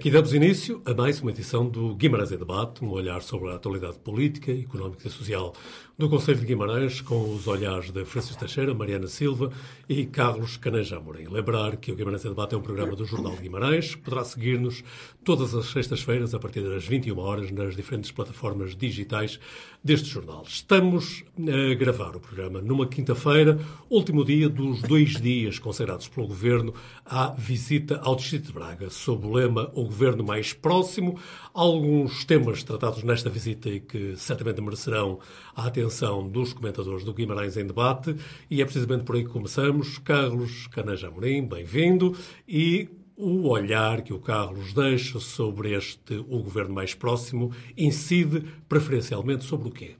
Aqui damos início a mais uma edição do Guimarães em Debate, um olhar sobre a atualidade política, económica e social do Conselho de Guimarães, com os olhares de Francisco Teixeira, Mariana Silva e Carlos Cananja Amorim. Lembrar que o Guimarães em Debate é um programa do Jornal de Guimarães, poderá seguir-nos todas as sextas-feiras, a partir das 21 horas, nas diferentes plataformas digitais deste jornal. Estamos a gravar o programa numa quinta-feira, último dia dos dois dias considerados pelo Governo à visita ao Distrito de Braga, sob o lema o governo mais próximo. Alguns temas tratados nesta visita e que certamente merecerão a atenção dos comentadores do Guimarães em debate. E é precisamente por aí que começamos. Carlos Canaja Amorim, bem-vindo. E o olhar que o Carlos deixa sobre este o governo mais próximo incide preferencialmente sobre o quê?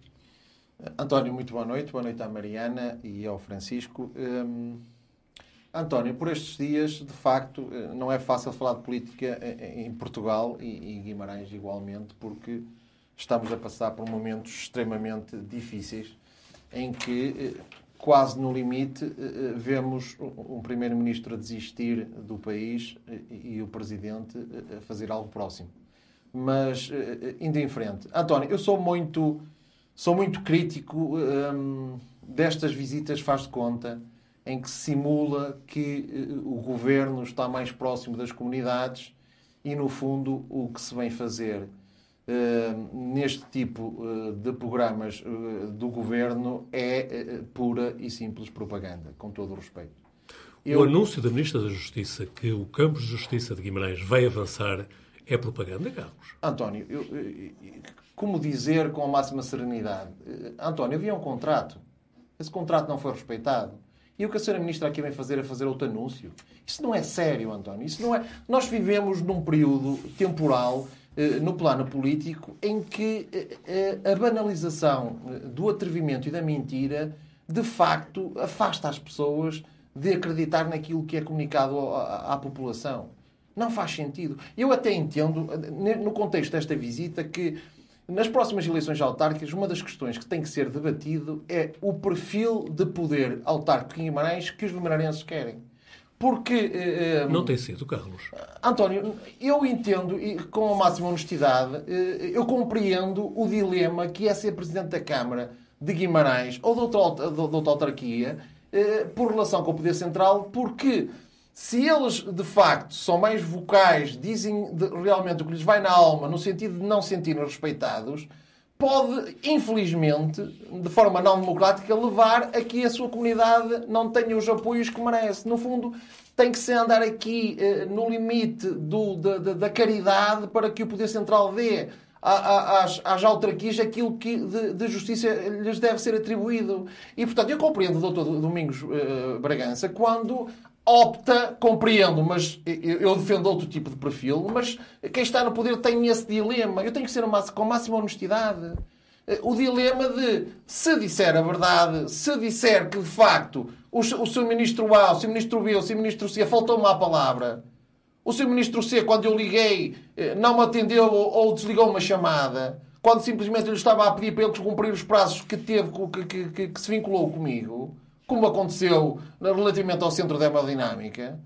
António, muito boa noite. Boa noite à Mariana e ao Francisco. Hum... António, por estes dias, de facto, eh, não é fácil falar de política em Portugal e Guimarães igualmente, porque estamos a passar por momentos extremamente difíceis em que, eh, quase no limite, eh, vemos um primeiro-ministro a desistir do país e o presidente a fazer algo próximo. Mas, indo em frente. António, eu sou muito, sou muito crítico hum, destas visitas, faz de conta em que se simula que eh, o governo está mais próximo das comunidades e, no fundo, o que se vem fazer neste tipo uh, de programas uh, do governo é pura e simples propaganda, com todo o respeito. Eu... O anúncio da Ministra da Justiça que o campo de justiça de Guimarães vai avançar é propaganda, Carlos? António, eu, como dizer com a máxima serenidade? António, havia um contrato. Esse contrato não foi respeitado. E o que a senhora ministra aqui vem fazer é fazer outro anúncio. Isso não é sério, António. Isso não é... Nós vivemos num período temporal eh, no plano político em que eh, eh, a banalização do atrevimento e da mentira de facto afasta as pessoas de acreditar naquilo que é comunicado à, população. Não faz sentido. Eu até entendo, no contexto desta visita, que nas próximas eleições autárquicas, uma das questões que tem que ser debatido é o perfil de poder autárquico em Guimarães que os guimarães querem. Porque. Eh, eh, não tem sido, Carlos. António, eu entendo, e com a máxima honestidade, eh, eu compreendo o dilema que é ser Presidente da Câmara de Guimarães ou de outra, de outra autarquia eh, por relação com o Poder Central, porque se eles de facto são mais vocais, dizem realmente o que lhes vai na alma, no sentido de não sentirem respeitados, pode, infelizmente, de forma não democrática, levar a que a sua comunidade não tenha os apoios que merece. No fundo, tem que se andar aqui eh, no limite do, da, da, caridade para que o Poder Central dê às, às autarquias aquilo que de, de, justiça lhes deve ser atribuído. E, portanto, eu compreendo o doutor Domingos uh, Bragança quando opta, compreendo, mas eu defendo outro tipo de perfil, mas quem está no poder tem esse dilema. Eu tenho que ser com máxima honestidade. Eh, o dilema de se disser a verdade, se disser que de facto o, seu ministro A, o seu ministro B, o seu ministro C faltou-me à palavra, o seu ministro C, quando eu liguei, eh, não me atendeu ou desligou uma chamada, quando simplesmente eu estava a pedir para ele cumprir os prazos que teve, que, que, que se vinculou comigo como aconteceu relativamente ao centro da hemodinâmica.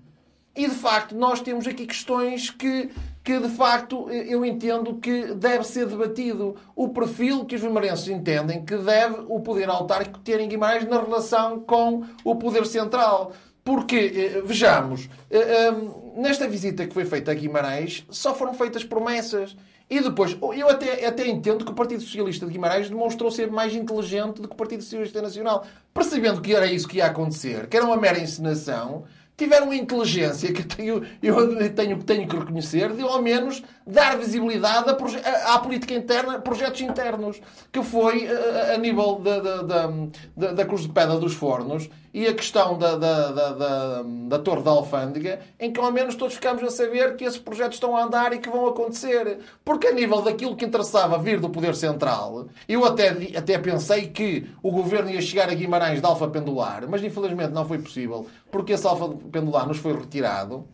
E de facto, nós temos aqui questões que, que de facto eu entendo que deve ser debatido. O perfil que os vimarenses entendem que deve o poder autárquico ter em Guimarães na relação com o poder central. Porque, eh, vejamos, eh, eh, nesta visita que foi feita a Guimarães, só foram feitas promessas. E depois, eu até, até entendo que o Partido Socialista de Guimarães demonstrou ser mais inteligente do que o Partido Socialista Nacional. Percebendo que era isso que ia acontecer, que era uma mera encenação, tiveram a inteligência que eu eu tenho, tenho que reconhecer de, ao menos, dar visibilidade à, à política interna, projetos internos, que foi a, a nível da, da, da, da Cruz de Pedra dos Fornos e a questão da, da, da, da, da Torre da Alfândega, em que ao menos todos ficamos a saber que esses projetos estão a andar e que vão acontecer. Porque a nível daquilo que interessava vir do Poder Central, eu até, até pensei que o governo ia chegar a Guimarães de Alfa Pendular, mas infelizmente não foi possível, porque esse Alfa Pendular nos foi retirado.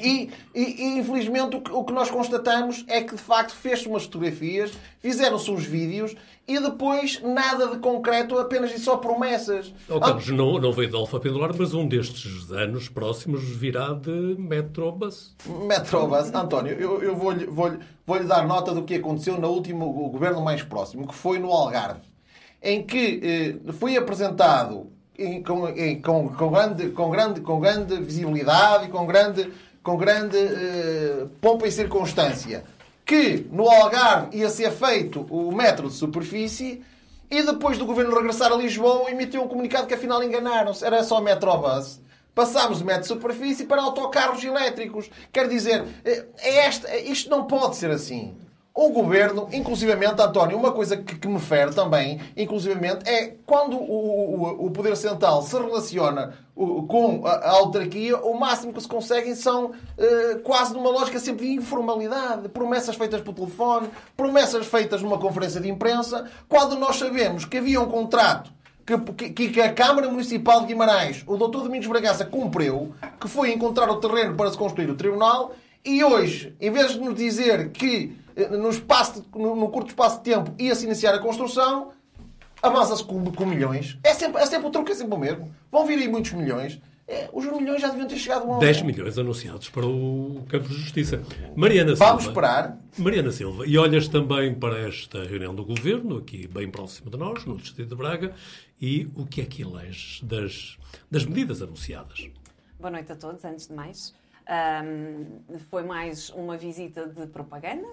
E, e, e, infelizmente o que, o que, nós constatamos é que de facto fez-se umas fotografias, fizeram-se uns vídeos e depois nada de concreto, apenas e só promessas. Oh, Carlos, ah, não, não veio de Alfa Pendular, mas um destes anos próximos virá de Metrobus. Metrobus. António, eu, eu vou-lhe vou vou dar nota do que aconteceu no último governo mais próximo, que foi no Algarve, em que eh, foi apresentado em, com, em, com, com, grande, com, grande, com grande visibilidade e com grande com grande eh, pompa e circunstância, que no Algarve ia ser feito o metro de superfície e depois do governo regressar a Lisboa emitiu um comunicado que afinal enganaram-se. Era só Metrobus. Passámos de metro de superfície para autocarros elétricos. Quer dizer, eh, é esta, isto não pode ser assim. O governo, inclusivamente, António, uma coisa que, que me fere também, inclusivamente, é quando o, o, o Poder Central se relaciona com a, a, autarquia, o máximo que se conseguem são uh, quase numa lógica sempre de informalidade. Promessas feitas por telefone, promessas feitas numa conferência de imprensa, quando nós sabemos que havia um contrato que, que, que, a Câmara Municipal de Guimarães, o Dr. Domingos Bragaça, cumpriu, que foi encontrar o terreno para se construir o Tribunal, e hoje, em vez de nos dizer que eh, no, espaço, no, no curto espaço de tempo ia-se iniciar a construção, avança-se com, com, milhões. É sempre, é sempre o truque, é sempre o mesmo. Vão vir aí muitos milhões. É, os milhões já deviam ter chegado a 10 milhões anunciados para o Campo de Justiça. Mariana Silva. Vamos esperar. Mariana Silva. E olhas também para esta reunião do Governo, aqui bem próximo de nós, no Distrito de Braga, e o que é que eleges das, das medidas anunciadas? Boa noite a todos, antes de mais. Um, foi mais uma visita de propaganda,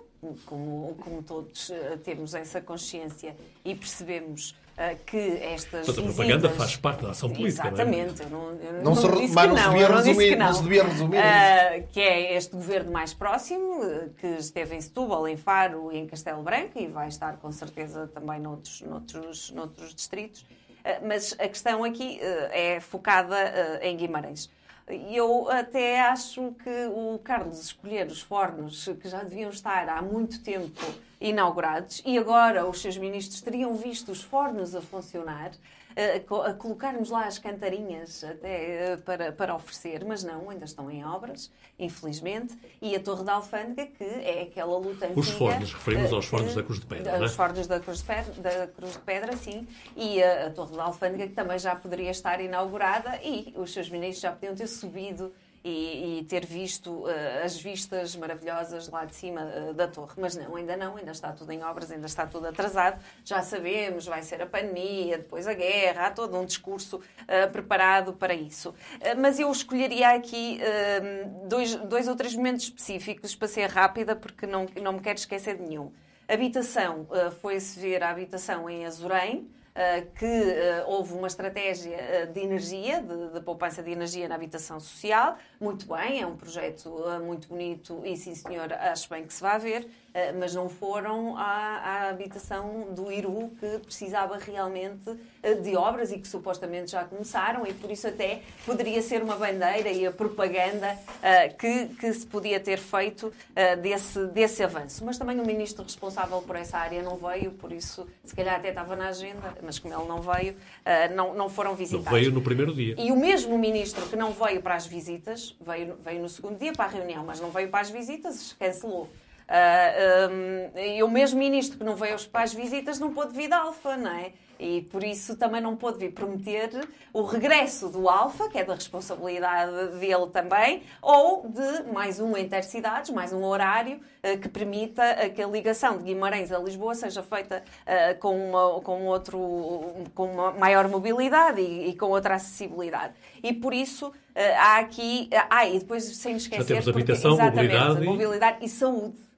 como, como todos uh, temos essa consciência e percebemos uh, que estas Mas a propaganda faz parte da ação política, Exatamente. Não, é? eu não, não, não, disse que não, não, devia resumir, não. não se devia resumir uh, Que é este governo mais próximo, que esteve em Setúbal, em Faro e em Castelo Branco e vai estar com certeza também noutros, noutros, noutros distritos. mas a questão aqui é focada em Guimarães. Eu até acho que o Carlos escolher os fornos que já deviam estar há muito tempo inaugurados e agora os seus ministros teriam visto os fornos a funcionar, a colocarmos lá as cantarinhas até eh, para, para oferecer, mas não, ainda estão em obras, infelizmente, e a Torre da Alfândega, que é aquela luta antiga... Os fornos, referimos aos fornos da Cruz de Pedra, Os é? fornos da Cruz de Pedra, da Cruz de Pedra, sim, e a, a Torre da Alfândega, que também já poderia estar inaugurada, e os seus ministros já podiam ter subido e, e ter visto uh, as vistas maravilhosas lá de cima uh, da torre. Mas não, ainda não, ainda está tudo em obras, ainda está tudo atrasado. Já sabemos, vai ser a pandemia, depois a guerra, há todo um discurso uh, preparado para isso. mas eu escolheria aqui dois, dois ou três momentos específicos para ser rápida, porque não, não me quero esquecer de nenhum. Habitação, foi-se ver a habitação em Azurém, eh, que eh, houve uma estratégia eh, de energia, de, de, poupança de energia na habitação social. Muito bem, é um projeto muito bonito e, sim, senhor, acho bem que se vai ver. Eh, mas não foram à, à, habitação do Iru que precisava realmente eh, de obras e que supostamente já começaram e por isso até poderia ser uma bandeira e a propaganda uh, que, que se podia ter feito uh, desse, desse avanço. Mas também o ministro responsável por essa área não veio, por isso se calhar até estava na agenda, mas como ele não veio, uh, não, não foram visitados. Não veio no primeiro dia. E o mesmo ministro que não veio para as visitas, veio, veio no segundo dia para a reunião, mas não veio para as visitas, cancelou. Uh, ah, um, e o mesmo ministro que não veio aos pais visitas não pôde vir de Alfa, não é? E por isso também não pôde vir prometer o regresso do Alfa, que é da responsabilidade dele também, ou de mais um intercidades, mais um horário uh, que permita que a ligação de Guimarães a Lisboa seja feita uh, com, uma, com, outro, com uma maior mobilidade e, e com outra acessibilidade. E por isso há aqui. Ah, e depois sem esquecer. Já temos habitação, porque, mobilidade, mobilidade e saúde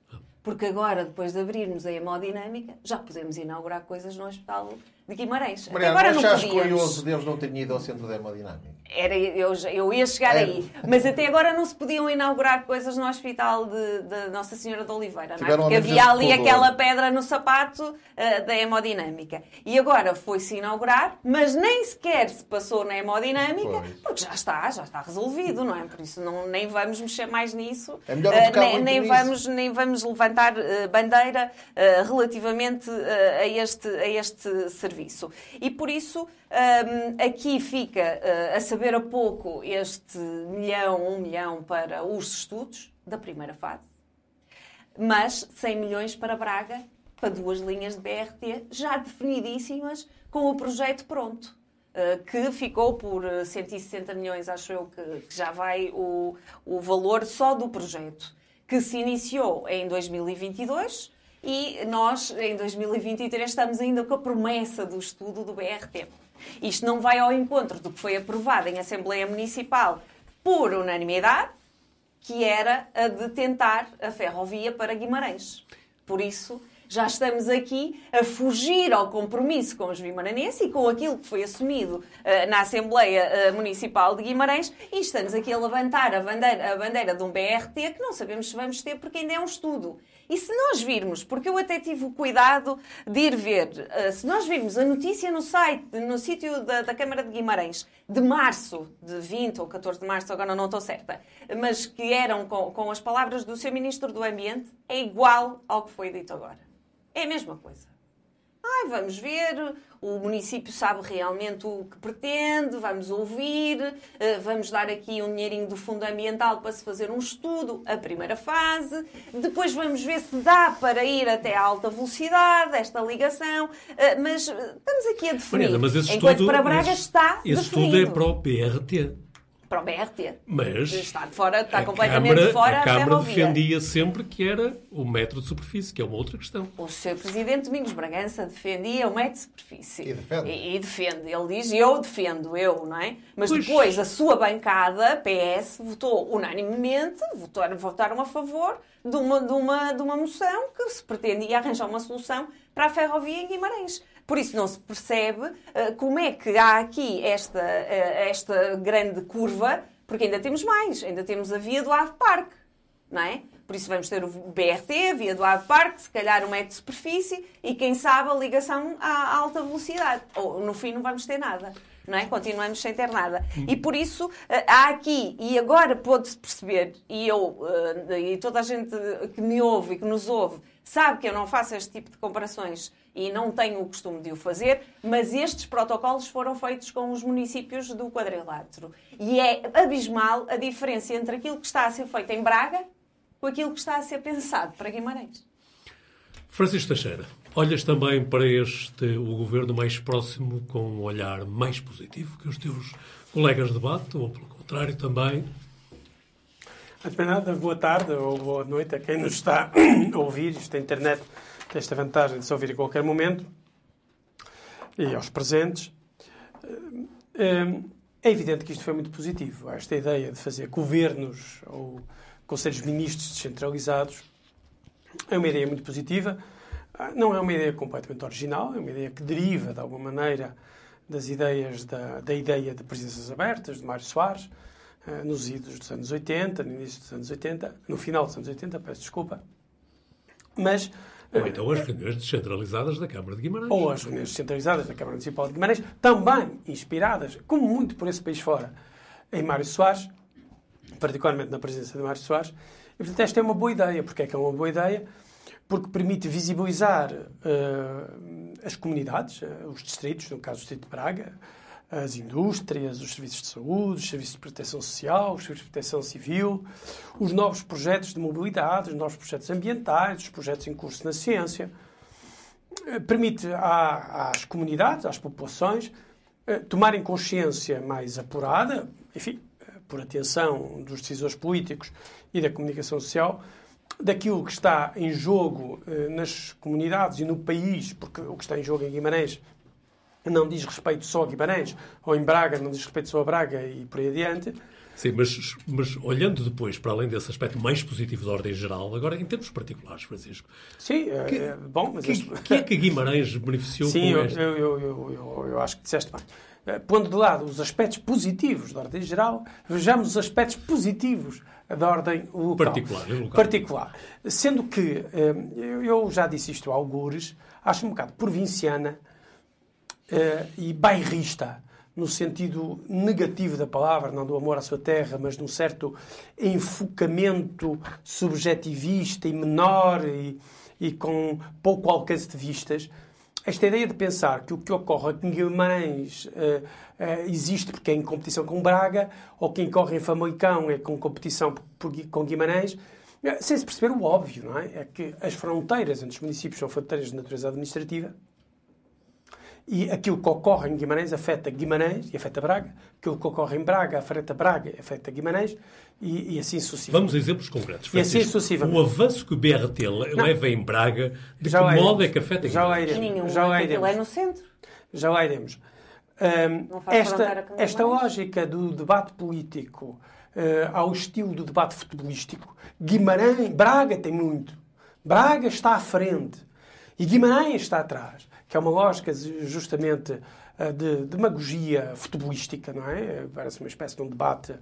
porque agora, depois de abrirmos a hemodinâmica, já podemos inaugurar coisas no Hospital de Guimarães. Mariana, agora não podíamos. curioso Deus não ter ido ao centro da hemodinâmica? Era, eu, eu ia chegar é. aí. Mas até agora não se podiam inaugurar coisas no Hospital de, de Nossa Senhora de Oliveira, não é? Porque havia ali aquela pedra no sapato uh, da hemodinâmica. E agora foi-se inaugurar, mas nem sequer se passou na hemodinâmica, pois. porque já está, já está resolvido, não é? Por isso não, nem vamos mexer mais nisso. É melhor uh, nem, nem vamos, nem vamos levantar uh, bandeira relativamente a, este, a este serviço. E por isso um, aqui fica a saber a pouco este milhão, um milhão para os estudos da primeira fase, mas 100 milhões para Braga, para duas linhas de BRT já definidíssimas, com o projeto pronto. Eh, que ficou por 160 milhões, acho eu, que, já vai o, o valor só do projeto, que se iniciou em 2022 e nós, em 2023, estamos ainda com a promessa do estudo do BRT. Isto não vai ao encontro do que foi aprovado em Assembleia Municipal por unanimidade, que era a de tentar a ferrovia para Guimarães. Por isso, já estamos aqui a fugir ao compromisso com os vimaranenses e com aquilo que foi assumido uh, na Assembleia uh, Municipal de Guimarães e estamos aqui a levantar a bandeira, a bandeira de um BRT que não sabemos se vamos ter porque ainda é um estudo. E se nós virmos, porque eu até tive o cuidado de ir ver, uh, se nós virmos a notícia no site, no sítio da, da, Câmara de Guimarães, de março, de 20 ou 14 de março, agora não estou certa, mas que eram com, com as palavras do seu Ministro do Ambiente, é igual ao que foi dito agora. É a mesma coisa. Ai, vamos ver, o município sabe realmente o que pretende, vamos ouvir, eh, vamos dar aqui um dinheirinho do fundo ambiental para se fazer um estudo, a primeira fase, depois vamos ver se dá para ir até a alta velocidade, esta ligação, eh, mas eh, estamos aqui a definir. Mariana, mas esse enquanto estudo, para Braga está esse definido. estudo é para o BRT para o BRT. Mas está, de fora, está completamente Câmara, fora a Câmara ferrovia. defendia sempre que era o metro de superfície, que é uma outra questão. O Sr. Presidente Domingos Bragança defendia o metro de superfície. E defende. E, e defende. Ele diz, eu defendo, eu, não é? Mas Pois. depois a sua bancada, PS, votou unanimemente, votaram, votaram a favor de uma, de, uma, de uma moção que se pretendia arranjar uma solução para a ferrovia em Guimarães. Por isso não se percebe eh, como é que há aqui esta, eh, esta grande curva, porque ainda temos mais, ainda temos a via do Ave Parque, não é? Por isso vamos ter o BRT, a via do Ave Parque, se calhar um metro de superfície e, quem sabe, a ligação à alta velocidade. Ou, no fim, não vamos ter nada. Não é? Continuamos sem ter nada. E por isso eh, há aqui, e agora pode-se perceber, e eu, e toda a gente que me ouve e que nos ouve, sabe que eu não faço este tipo de comparações e não tenho o costume de o fazer, mas estes protocolos foram feitos com os municípios do quadrilátero. E é abismal a diferença entre aquilo que está a ser feito em Braga com aquilo que está a ser pensado para Guimarães. Francisco Teixeira, olhas também para este, o governo mais próximo com um olhar mais positivo que os teus colegas de debate, ou pelo contrário também? Antes de nada, boa tarde ou boa noite a quem nos está a ouvir. Isto, a internet tem esta vantagem de se ouvir a qualquer momento. E aos presentes. É evidente que isto foi muito positivo. Esta ideia de fazer governos ou conselhos ministros descentralizados é uma ideia muito positiva. Não é uma ideia completamente original, é uma ideia que deriva, de alguma maneira, das ideias da, da ideia de presenças abertas, de Mário Soares, eh, nos idos dos anos 80, no início dos anos 80, no final dos anos 80, peço desculpa. Mas. Ou então as reuniões descentralizadas da Câmara de Guimarães. Ou as reuniões descentralizadas da Câmara Municipal de Guimarães, também inspiradas, como muito por esse país fora, em Mário Soares, particularmente na presença de Mário Soares. E, portanto, esta é uma boa ideia. Porquê é que é uma boa ideia? Porque permite visibilizar uh, as comunidades, uh, os distritos, no caso do Distrito de Braga, as indústrias, os serviços de saúde, os serviços de proteção social, os serviços de proteção civil, os novos projetos de mobilidade, os novos projetos ambientais, os projetos em curso na ciência. Permite às comunidades, às populações, tomarem consciência mais apurada, enfim, por atenção dos decisores políticos e da comunicação social, daquilo que está em jogo nas comunidades e no país, porque o que está em jogo em Guimarães não diz respeito só a Guimarães, ou em Braga não diz respeito só a Braga e por aí adiante. Sim, mas, mas olhando depois para além desse aspecto mais positivo de ordem geral, agora em termos particulares, Francisco. Sim, que, é, bom, mas. Que, este... que é que Guimarães beneficiou Sim, com eu, este? eu, eu, eu, eu acho que disseste bem. Pondo de lado os aspectos positivos da ordem geral, vejamos os aspectos positivos da ordem local. Particular, local. Particular. Sendo que, eu já disse isto a algures, acho um bocado provinciana e bairrista, no sentido negativo da palavra, não do amor à sua terra, mas de um certo enfocamento subjetivista e menor e, e com pouco alcance de vistas, esta ideia de pensar que o que ocorre em Guimarães uh, uh, existe porque é em competição com Braga, ou quem corre em Famalicão é com competição por, por, com Guimarães, sem se perceber o óbvio, não é? É que as fronteiras entre os municípios são fronteiras de natureza administrativa e aquilo que ocorre em Guimarães afeta Guimarães e afeta Braga, aquilo que ocorre em Braga afeta Braga e afeta Guimarães e, e assim sucessivamente. Vamos a exemplos concretos. Francisco. E assim sucessivamente. O avanço que o BRT leva em Braga, de já que modo é que afeta já Guimarães? Já iremos. Já lá iremos. é no centro. Já lá iremos. Um, esta esta lógica do debate político uh, ao estilo do debate futebolístico, Guimarães, Braga tem muito. Braga está à frente e Guimarães está atrás que é uma lógica justamente eh, de demagogia futebolística, não é? Parece uma espécie de um debate,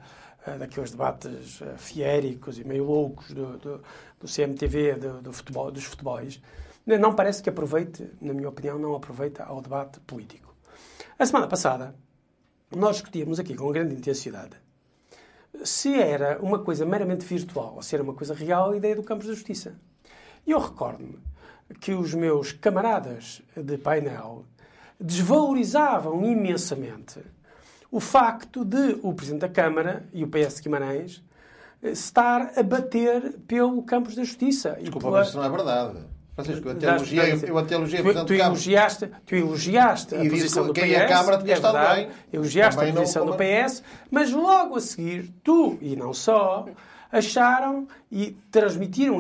eh, daqueles debates eh, fiéricos e meio loucos do, do, do CMTV, do, do futebol, dos futebols. Não parece que aproveite, na minha opinião, não aproveita ao debate político. A semana passada, nós discutíamos aqui com grande intensidade se era uma coisa meramente virtual ou se era uma coisa real a ideia do Campos da Justiça. E eu recordo-me que os meus camaradas de painel desvalorizavam imensamente o facto de o Presidente da Câmara e o PS de Guimarães estar a bater pelo Campos da Justiça. Desculpa, pela... mas isso não é verdade. Francisco, eu até elogiei, eu até elogiei tu, tu, elogiaste, tu elogiaste a posição do PS. a Câmara tinha é estado bem. Elogiaste Também a posição não, do PS, mas logo a seguir, tu, e não só, acharam e transmitiram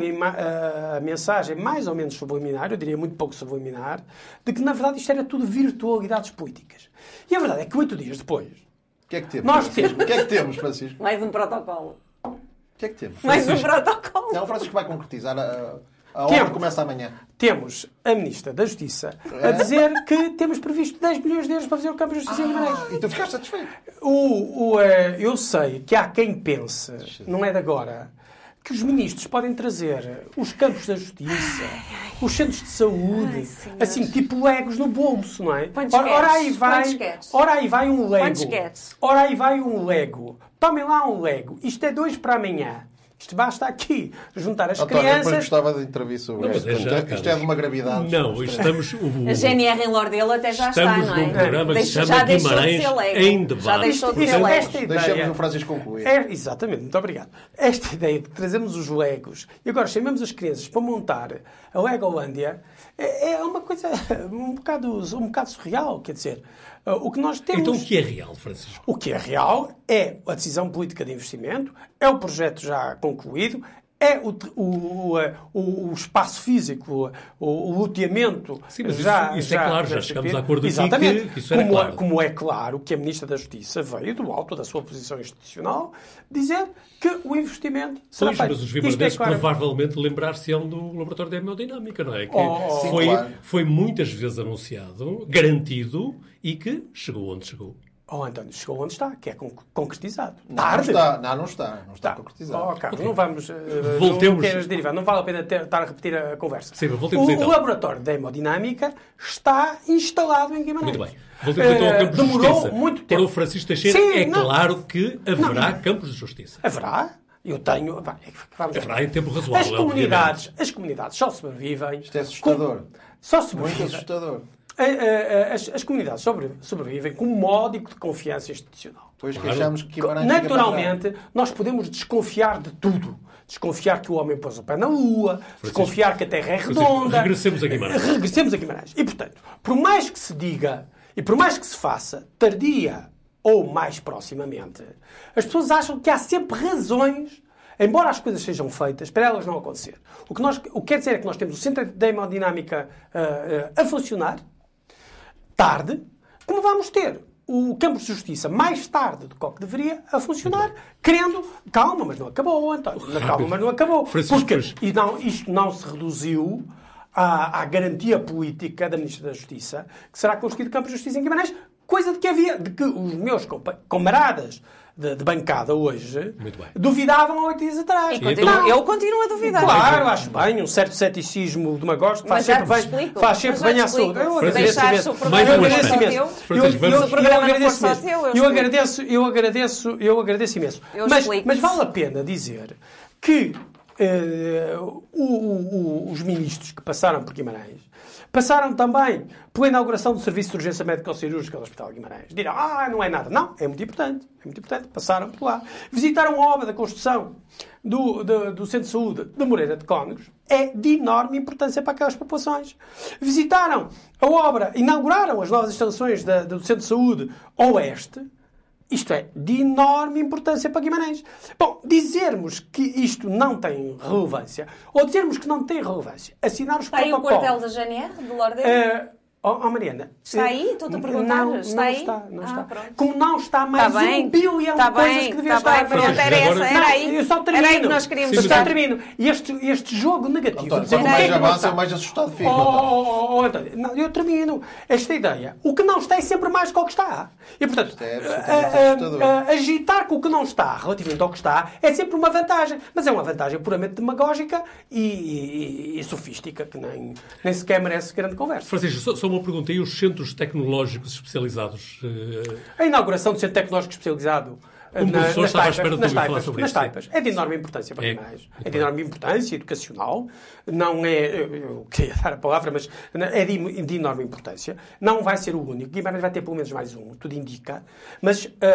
a mensagem mais ou menos subliminar, eu diria muito pouco subliminar, de que na verdade isto era tudo virtualidades políticas. E a verdade é que oito dias depois. O que é que temos? Nós temos. O que é que temos, Francisco? Mais um protocolo. O que é que temos? Mais um protocolo. Não, o Francisco vai concretizar. A... A obra temos, começa amanhã. Temos a Ministra da Justiça é? a dizer que temos previsto 10 milhões de euros para fazer o campo de justiça ah, em Guimarães. E tu ficaste satisfeito? O, o, uh, eu sei que há quem pense, não é de agora, que os ministros podem trazer os campos da justiça, os centros de saúde, Ai, assim, tipo legos no bolso, não é? Ora, ora, aí vai, ora aí vai um lego. Ora aí vai um lego. Tomem lá um lego. Isto é dois para amanhã. Isto basta aqui juntar as António, crianças. Eu gostava de entrevista sobre não, isto. É já, isto é de uma gravidade. Não, estamos. O, a GNR em Lordelo até já está, não é? num programa que se chama Guimarães de em debate. Já deixou de ser lego. Deixamos o Francisco concluir. É, exatamente, muito obrigado. Esta ideia de trazermos os legos e agora chamamos as crianças para montar a Legolândia é, é uma coisa um bocado, um bocado surreal, quer dizer. Uh, o que nós temos... Então o que é real, Francisco? O que é real é a decisão política de investimento, é o projeto já concluído, é o, o, o, o, espaço físico, o, o loteamento. Sim, mas já, isso, isso já, é claro, já chegamos a acordo Exatamente. aqui que, isso como, é claro. como é claro que a Ministra da Justiça veio do alto da sua posição institucional dizer que o investimento será pois, feito. mas os vimardenses é claro. provavelmente lembrar-se-ão do laboratório de hemodinâmica, não é? Que oh, foi, claro. foi muitas vezes anunciado, garantido e que chegou onde chegou. Oh, António, chegou onde está, que é concretizado. Não, Tarde. Não, está, não, não está. Não está tá. concretizado. Oh, Carlos, okay. não vamos... Uh, Voltemos... Não derivar, não vale a pena ter, estar a repetir a conversa. Sim, voltemos o, então. O laboratório de hemodinâmica está instalado em Guimarães. Muito bem. Voltemos então ao campo de demorou justiça. muito tempo. Para o Francisco Teixeira, Sim, é não. claro que haverá não. campos de justiça. Haverá. Eu tenho... Vamos haverá em tempo razoável, as comunidades, as comunidades só sobrevivem... Isto é assustador. Com, só sobrevivem. Muito assustador. As, as, comunidades sobre, sobrevivem com um módico de confiança institucional. Pois que achamos que Naturalmente, nós podemos desconfiar de tudo. Desconfiar que o homem pôs o pé na lua, Francisco, desconfiar que a Terra é redonda. Regressemos a Guimarães. Regressemos a Guimarães. E, portanto, por mais que se diga e por mais que se faça, tardia ou mais proximamente, as pessoas acham que há sempre razões embora as coisas sejam feitas, para elas não acontecer. O que, nós, o que quer dizer é que nós temos o centro de hemodinâmica uh, uh, a funcionar, tarde, como vamos ter o campo de justiça mais tarde do que deveria a funcionar, querendo. Calma, mas não acabou, António. Calma, mas não acabou. Francisco, Porque e não, isto não se reduziu à, à, garantia política da Ministra da Justiça que será construído campo de justiça em Guimarães, coisa de que havia, de que os meus camaradas de, de, bancada hoje duvidavam há oito dias atrás. E continua, eu continuo a duvidar. Claro, acho bem, um certo ceticismo demagógico faz sempre bem, faz sempre bem à saúde. Eu agradeço imenso. Eu agradeço imenso. Eu agradeço, eu agradeço, eu agradeço imenso. Mas, mas vale a pena dizer que uh, o, o, os ministros que passaram por Guimarães Passaram também pela inauguração do Serviço de Urgência Médico-Cirúrgica do Hospital Guimarães. Dirão, ah, não é nada. Não, é muito importante. É muito importante. Passaram por lá. Visitaram a obra da construção do, do, do Centro de Saúde de Moreira de Cónegos. É de enorme importância para aquelas populações. Visitaram a obra, inauguraram as novas instalações da, do Centro de Saúde Oeste isto é de enorme importância para Guimarães. Bom, dizermos que isto não tem relevância, ou dizermos que não tem relevância, assinar os Está aí o protocolos... quartel da GNR, de Lorde? Uh, Oh, oh, Mariana. Está aí? Estou-te a perguntar. Não, está não aí? está. Não Ah, está. pronto. Como não está mais Está bem. um bilhão Está de coisas bem, que devia está estar. bem. Pronto, era Agora- essa, era aí. eu só termino. Era aí que nós queríamos só chegar. termino. E este, este jogo negativo. António, dizer quanto o que é mais não avança, está. mais assustado fico. Oh, António. oh, oh, oh, António, não, eu termino. Esta ideia. O que não está é sempre mais do que o que está. E, portanto, é a- a- assustador. a- agitar com o que não está relativamente ao que está é sempre uma vantagem. Mas é uma vantagem puramente demagógica e, e- e sofística, que nem, nem sequer merece grande conversa. Francisco, só uma pergunta. E os centros tecnológicos especializados? eh, A inauguração do Centro Tecnológico Especializado Um na- professor estava à espera de ouvir falar sobre nas taipas. É de enorme importância para É. Guimarães. É de enorme importância educacional. Não é, eu queria dar a palavra, mas é de, de enorme importância. Não vai ser o único. Guimarães vai ter pelo menos mais um, tudo indica. Mas a,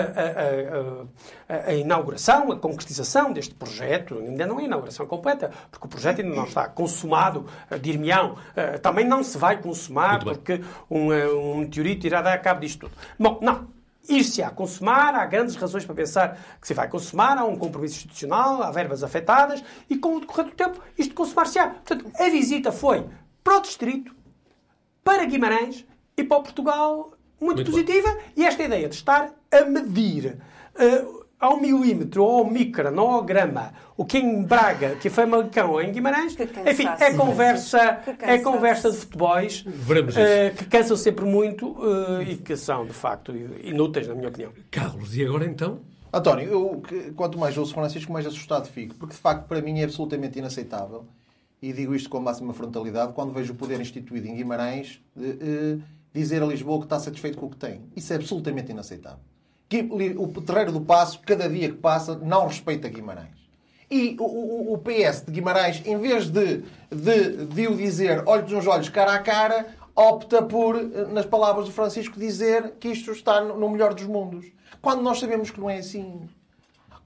a- a- a- inauguração, a concretização deste projeto, ainda não é a inauguração completa, porque o projeto ainda não está consumado, eh, dir-me-ão. Eh, Também não se vai consumar, porque um, eh, um meteorito irá dar cabo disto tudo. Bom, não. Ir-se a consumar, há grandes razões para pensar que se vai consumar, há um compromisso institucional, há verbas afetadas e com o decorrer do tempo isto consumar-se-á. Portanto, a visita foi para o Distrito, para Guimarães e para o Portugal muito, Muito positiva e esta ideia de estar a medir eh, ao milímetro, ou ao micron, ou ao grama, o que em Braga, que é Famalicão ou em Guimarães, enfim, é conversa, é conversa de futebóis Veremos eh, que cansam sempre muito eh, e que são, de facto, inúteis, na minha opinião. Carlos, e agora então? António, eu, quanto mais ouço Francisco, mais assustado fico. Porque, de facto, para mim é absolutamente inaceitável. E digo isto com a máxima frontalidade. Quando vejo o poder instituído em Guimarães, eh, dizer a Lisboa que está satisfeito com o que tem. Isso é absolutamente inaceitável. O Terreiro do Passo, cada dia que passa, não respeita Guimarães. E o, o- o PS de Guimarães, em vez de, de, de o dizer olhos nos olhos, cara a cara, opta por, eh, nas palavras do Francisco, dizer que isto está no melhor dos mundos. Quando nós sabemos que não é assim.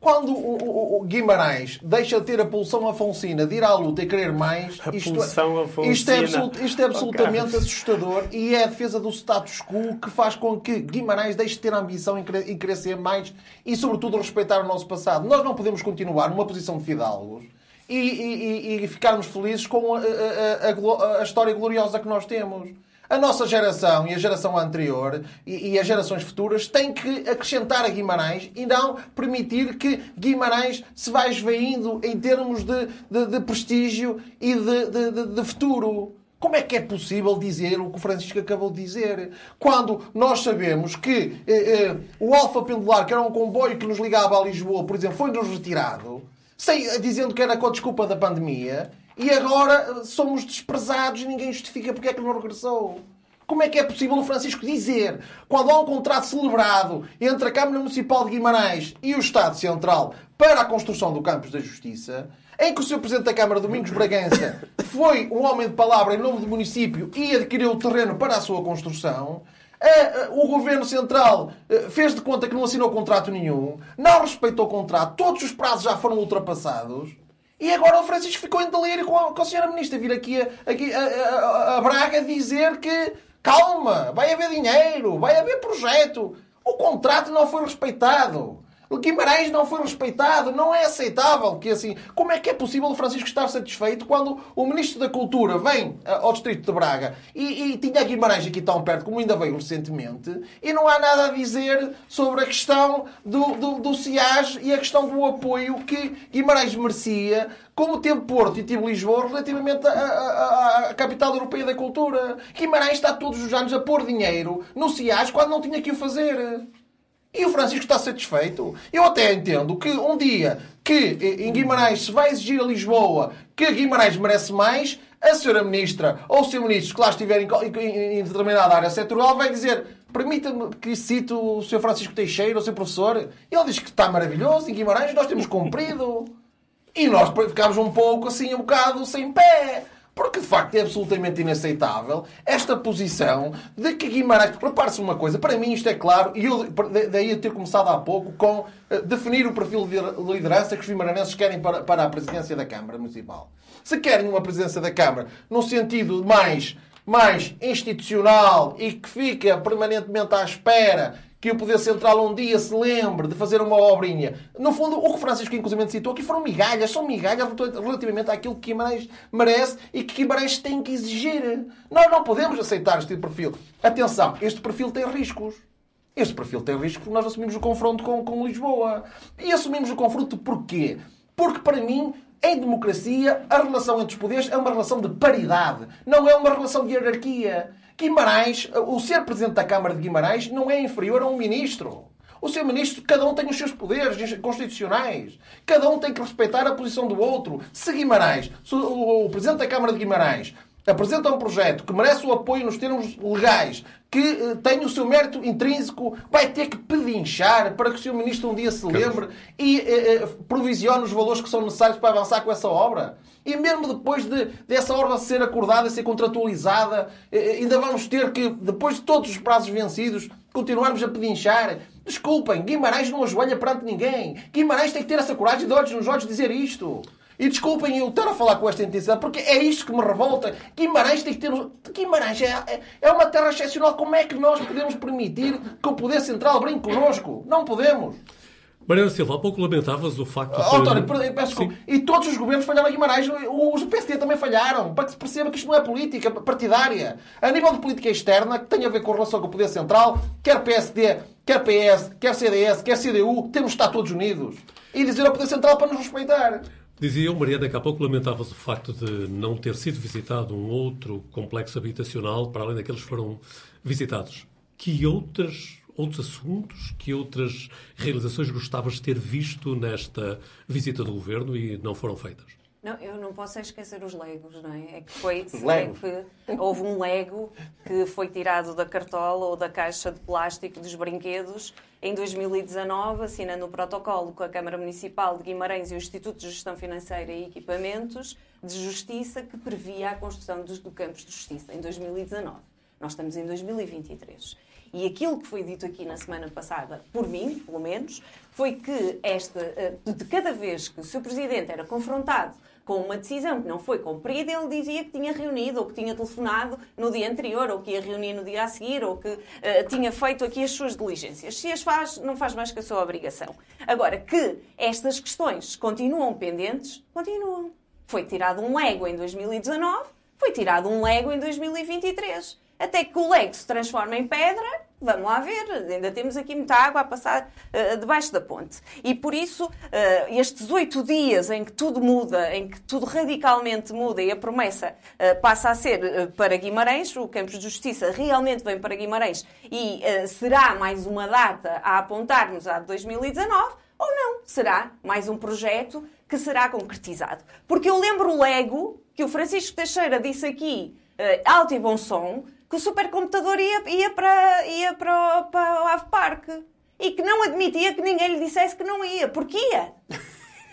Quando o, o- o Guimarães deixa de ter a pulsão afonsina de ir à luta e querer mais, A isto, afonsina. isto é, absolut- isto é Oh, absolutamente Carlos. assustador e é a defesa do status quo que faz com que Guimarães deixe de ter ambição em cre- em crescer mais e, sobretudo, respeitar o nosso passado. Nós não podemos continuar numa posição de fidalgos e, e- e- e ficarmos felizes com a, a- a- a história gloriosa que nós temos. A nossa geração e a geração anterior e, e as gerações futuras têm que acrescentar a Guimarães e não permitir que Guimarães se vá esvaindo em termos de, de- de prestígio e de, de- futuro. Como é que é possível dizer o que o Francisco acabou de dizer? Quando nós sabemos que eh, eh, o Alfa Pendular, que era um comboio que nos ligava a Lisboa, por exemplo, foi-nos retirado, sem- dizendo que era com a desculpa da pandemia, e agora eh, somos desprezados e ninguém justifica porque é que não regressou. Como é que é possível o Francisco dizer, quando há um contrato celebrado entre a Câmara Municipal de Guimarães e o Estado Central para a construção do Campos da Justiça, em que o Sr. Presidente da Câmara, Domingos Bragança, foi um homem de palavra em nome do município e adquiriu o terreno para a sua construção, a- a- o Governo Central eh, fez de conta que não assinou contrato nenhum, não respeitou o contrato, todos os prazos já foram ultrapassados. E agora o Francisco ficou em delírio com a, com a senhora Ministra vir aqui, a, aqui a, a- a- Braga dizer que calma, vai haver dinheiro, vai haver projeto. O contrato não foi respeitado. O Guimarães não foi respeitado. Não é aceitável que assim. Como é que é possível o Francisco estar satisfeito quando o Ministro da Cultura vem ah, ao Distrito de Braga e, e tinha Guimarães aqui tão perto como ainda veio recentemente e não há nada a dizer sobre a questão do, do, do CIAS e a questão do apoio que Guimarães merecia, como teve Porto e teve Lisboa relativamente à capital europeia da cultura. Guimarães está todos os anos a pôr dinheiro no CIAS quando não tinha que o fazer. E o Francisco está satisfeito. Eu até entendo que um dia que eh, em Guimarães se vai exigir a Lisboa que Guimarães merece mais, a senhora Ministra ou o Sr. Ministro que lá estiver em, em- em determinada área setorial vai dizer permita-me que cite o Sr. Francisco Teixeira, o Sr. Professor. Ele diz que está maravilhoso em Guimarães, nós temos cumprido. E nós ficámos um pouco assim, um bocado sem pé. Porque, de facto, é absolutamente inaceitável esta posição de que Guimarães... Repare-se uma coisa, para mim isto é claro, e eu daí a ter começado há pouco com uh, definir o perfil de liderança que os guimaranenses querem para, para a presidência da Câmara Municipal. Se querem uma presidência da Câmara no sentido mais mais institucional e que fica permanentemente à espera que o Poder Central um dia se lembre de fazer uma obrinha. No fundo, o que Francisco inclusive citou aqui foram migalhas, são migalhas relativamente àquilo que Guimarães merece e que Guimarães tem que exigir. Nós não podemos aceitar este perfil. Atenção, este perfil tem riscos. Este perfil tem riscos porque nós assumimos o confronto com, com Lisboa. E assumimos o confronto porquê? Porque, para mim, em democracia, a relação entre os poderes é uma relação de paridade, não é uma relação de hierarquia. Guimarães, o ser presidente da Câmara de Guimarães não é inferior a um ministro. O seu ministro, cada um tem os seus poderes constitucionais. Cada um tem que respeitar a posição do outro. Se Guimarães, se o presidente da Câmara de Guimarães, apresenta um projeto que merece o apoio nos termos legais, que uh, tem o seu mérito intrínseco, vai ter que pedinchar para que o seu ministro um dia se lembre e uh, uh, provisione os valores que são necessários para avançar com essa obra. E mesmo depois de, dessa obra ser acordada, ser contratualizada, ainda vamos ter que, depois de todos os prazos vencidos, continuarmos a pedinchar. Desculpem, Guimarães não ajoelha perante ninguém. Guimarães tem que ter essa coragem de olhos nos olhos dizer isto. E desculpem eu estar a falar com esta intensidade, porque é isto que me revolta. Guimarães tem que ter. Guimarães é, é uma terra excepcional. Como é que nós podemos permitir que o Poder Central brinque connosco? Não podemos. Mariana Silva, há pouco lamentavas o facto de... Oh, António, peço E todos os governos falharam a Guimarães. Os do PSD também falharam. Para que se perceba que isto não é política partidária. A nível de política externa, que tem a ver com a relação com o Poder Central, quer PSD, quer PS, quer CDS, quer CDU, temos de estar todos unidos. E dizer ao Poder Central para nos respeitar. Dizia eu, Mariana, que há pouco lamentavas o facto de não ter sido visitado um outro complexo habitacional para além daqueles que foram visitados. Que outras, outros assuntos, que outras realizações gostavas de ter visto nesta visita do governo e não foram feitas? Não, eu não posso esquecer os legos, não é? É que foi. É que houve um lego que foi tirado da cartola ou da caixa de plástico dos brinquedos em 2019, assinando o protocolo com a Câmara Municipal de Guimarães e o Instituto de Gestão Financeira e Equipamentos de Justiça, que previa a construção dos do campos de justiça em 2019. Nós estamos em 2023. E aquilo que foi dito aqui na semana passada, por mim, pelo menos, foi que esta, eh, de cada vez que o seu presidente era confrontado com uma decisão que não foi cumprida, ele dizia que tinha reunido, ou que tinha telefonado no dia anterior, ou que ia reunir no dia a seguir, ou que uh, tinha feito aqui as suas diligências. Se as faz, não faz mais que a sua obrigação. Agora, que estas questões continuam pendentes, continuam. Foi tirado um Lego em 2019, foi tirado um Lego em 2023. Até que o Lego se transforma em pedra Vamos lá ver, ainda temos aqui muita água a passar uh, debaixo da ponte. E por isso, uh, estes oito dias em que tudo muda, em que tudo radicalmente muda e a promessa uh, passa a ser para Guimarães, o Campos de Justiça realmente vem para Guimarães e será mais uma data a apontar-nos a 2019, ou não, será mais um projeto que será concretizado. Porque eu lembro o Lego que o Francisco Teixeira disse aqui, alto e bom som, que o supercomputador ia, ia, para, ia para, para o Ave Park e que não admitia que ninguém lhe dissesse que não ia. Porque ia.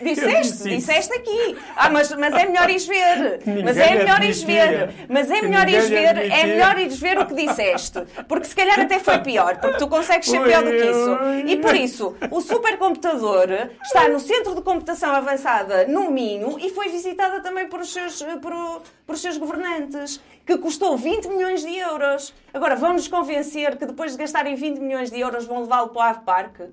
Disseste, disseste aqui. Ah, mas, mas é melhor ires ver. Mas é melhor ires ver. Mas é melhor ires ver, é melhor ires ver o que disseste. Porque se calhar até foi pior, porque tu consegues ser pior do que isso. E por isso, o supercomputador está no Centro de Computação Avançada no Minho e foi visitada também por os seus, por, por os seus governantes, que custou 20 milhões de euros. Agora, vão-nos convencer que depois de gastarem 20 milhões de euros vão levá-lo para o Ave Parque?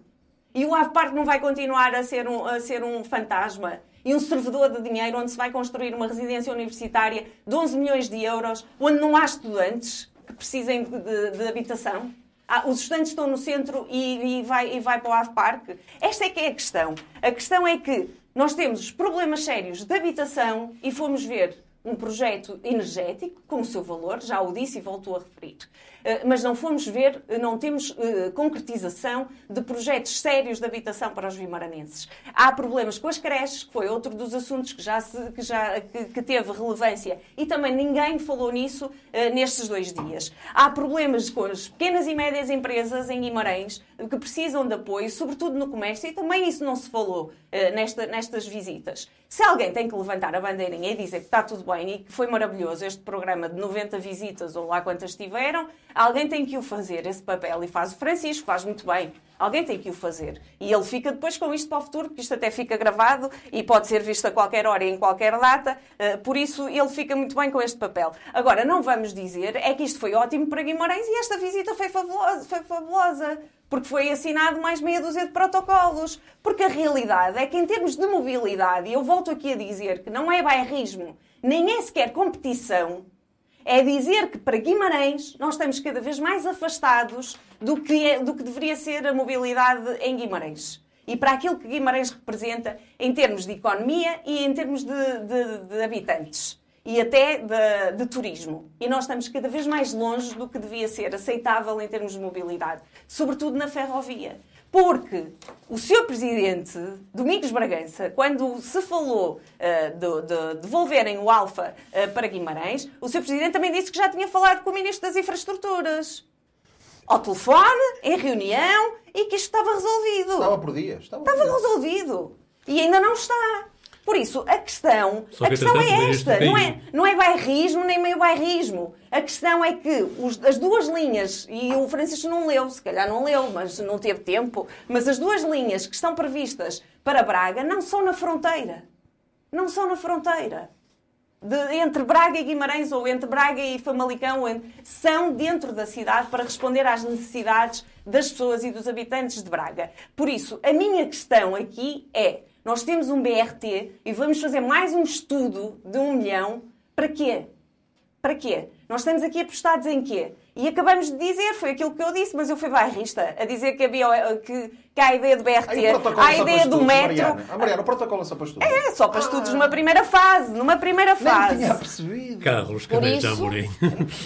E o Ave Parque não vai continuar a ser, um, a ser um fantasma e um servidor de dinheiro onde se vai construir uma residência universitária de 11 milhões de euros, onde não há estudantes que precisem de, de, de habitação? Ah, os estudantes estão no centro e, e, vai, e vai para o Ave Parque? Esta é que é a questão. A questão é que nós temos problemas sérios de habitação e fomos ver um projeto energético com o seu valor, já o disse e voltou a referir. Eh, mas não fomos ver, eh, não temos eh, concretização de projetos sérios de habitação para os vimaranenses. Há problemas com as creches, que foi outro dos assuntos que já, se, que, já que, que, teve relevância e também ninguém falou nisso nestes dois dias. Há problemas com as pequenas e médias empresas em Guimarães que precisam de apoio, sobretudo no comércio, e também isso não se falou nesta, nestas visitas. Se alguém tem que levantar a bandeirinha e dizer que está tudo bem e que foi maravilhoso este programa de 90 visitas ou lá quantas tiveram, alguém tem que o fazer, esse papel. E faz o Francisco, faz muito bem. Alguém tem que o fazer. E ele fica depois com isto para o futuro, porque isto até fica gravado e pode ser visto a qualquer hora e em qualquer data. Uh, por isso, ele fica muito bem com este papel. Agora, não vamos dizer é que isto foi ótimo para Guimarães e esta visita foi fabulosa. Foi fabulosa porque foi assinado mais meia dúzia de protocolos. Porque a realidade é que, em termos de mobilidade, e eu volto aqui a dizer que não é bairrismo, nem é sequer competição, é dizer que para Guimarães nós estamos cada vez mais afastados do que, é, do que deveria ser a mobilidade em Guimarães. E para aquilo que Guimarães representa em termos de economia e em termos de, de, de habitantes e até de, de, turismo. E nós estamos cada vez mais longe do que devia ser aceitável em termos de mobilidade, sobretudo na ferrovia. Porque o Sr. Presidente, Domingos Bragança, quando se falou uh, de, de, devolverem o Alfa uh, para Guimarães, o Sr. Presidente também disse que já tinha falado com o Ministro das Infraestruturas. Ao telefone, em reunião, e que isto estava resolvido. Estava por dias. Estava, estava resolvido. E ainda não está. Por isso, a questão, a questão é esta. Não é, não é bairrismo nem meio bairrismo. A questão é que os, as duas linhas, e o Francisco não leu, se calhar não leu, mas não teve tempo, mas as duas linhas que estão previstas para Braga não são na fronteira. Não são na fronteira. De, entre Braga e Guimarães ou entre Braga e Famalicão são dentro da cidade para responder às necessidades das pessoas e dos habitantes de Braga. Por isso, a minha questão aqui é nós temos um BRT e vamos fazer mais um estudo de um milhão. Para quê? Para quê? Nós estamos aqui apostados em quê? E acabamos de dizer, foi aquilo que eu disse, mas eu fui bairrista, a dizer que havia que, que há a ideia do BRT, há a ideia do metro. Mariana. Ah, Mariana, o protocolo é só para estudos. É, só para ah. estudos numa primeira fase, numa primeira fase. Nem tinha percebido. Carlos Caneja Amorim.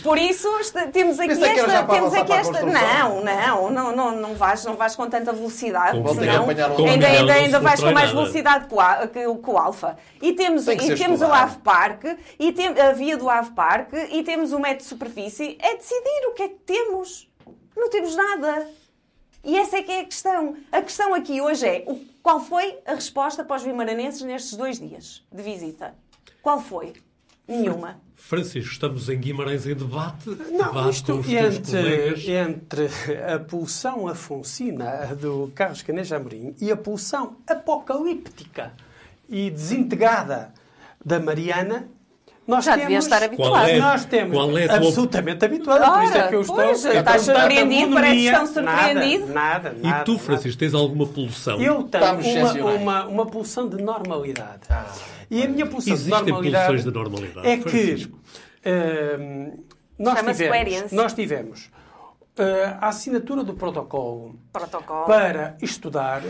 Por isso, temos aqui Pensei esta... Temos aqui esta... Não, não, não, não, não, vais, não vais com tanta velocidade, Com senão com ainda, ainda, ainda vais com mais velocidade que o, A- que o- Alfa. E temos, e temos o estudado. AV Park, e tem, a via do AV Park, e temos o método de superfície. É decidir o que é que temos. Não temos nada. E essa é que é a questão. A questão aqui hoje é o- qual foi a resposta para os vimaranenses nestes dois dias de visita? Qual foi? Nenhuma. Francisco, estamos em Guimarães em debate. Não, debate isto entre, entre a pulsão afonsina do Carlos Caneja Amorim e a pulsão apocalíptica e desintegrada da Mariana, nós Já temos... devia estar habituado. É- Nós temos qual é a tua- absolutamente habituado, por isso é que eu Ora, estou... pois, a estás surpreendido, parece tão bonomia. surpreendido. Nada, nada, nada. E tu. Francisco, tens alguma pulsão? Eu tenho uma, uma, uma pulsão de normalidade. e a minha pulsão Existem de normalidade, pulsões de normalidade, é que Francisco. hum, nós tivemos, nós tivemos uh, a assinatura do protocolo Protocolo. para estudar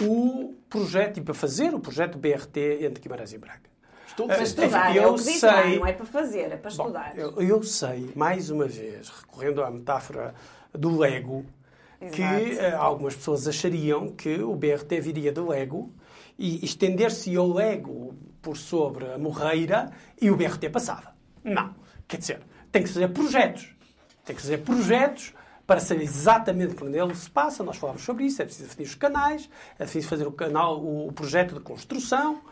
o projeto e para fazer o projeto BRT entre Guimarães e Braga. Estou Para Eu estudar, é o que diz lá, sei- não é para fazer, é para Bom, estudar. eu, eu sei, mais uma vez, recorrendo à metáfora do Lego, que Exato. eh, algumas pessoas achariam que o BRT viria do Lego e estender-se o Lego por sobre a morreira e o BRT passava. Não. Quer dizer, tem que fazer projetos. Tem que fazer projetos para saber exatamente por onde ele se passa. Nós falámos sobre isso. É preciso definir os canais, é preciso fazer o, canal, o projeto de construção.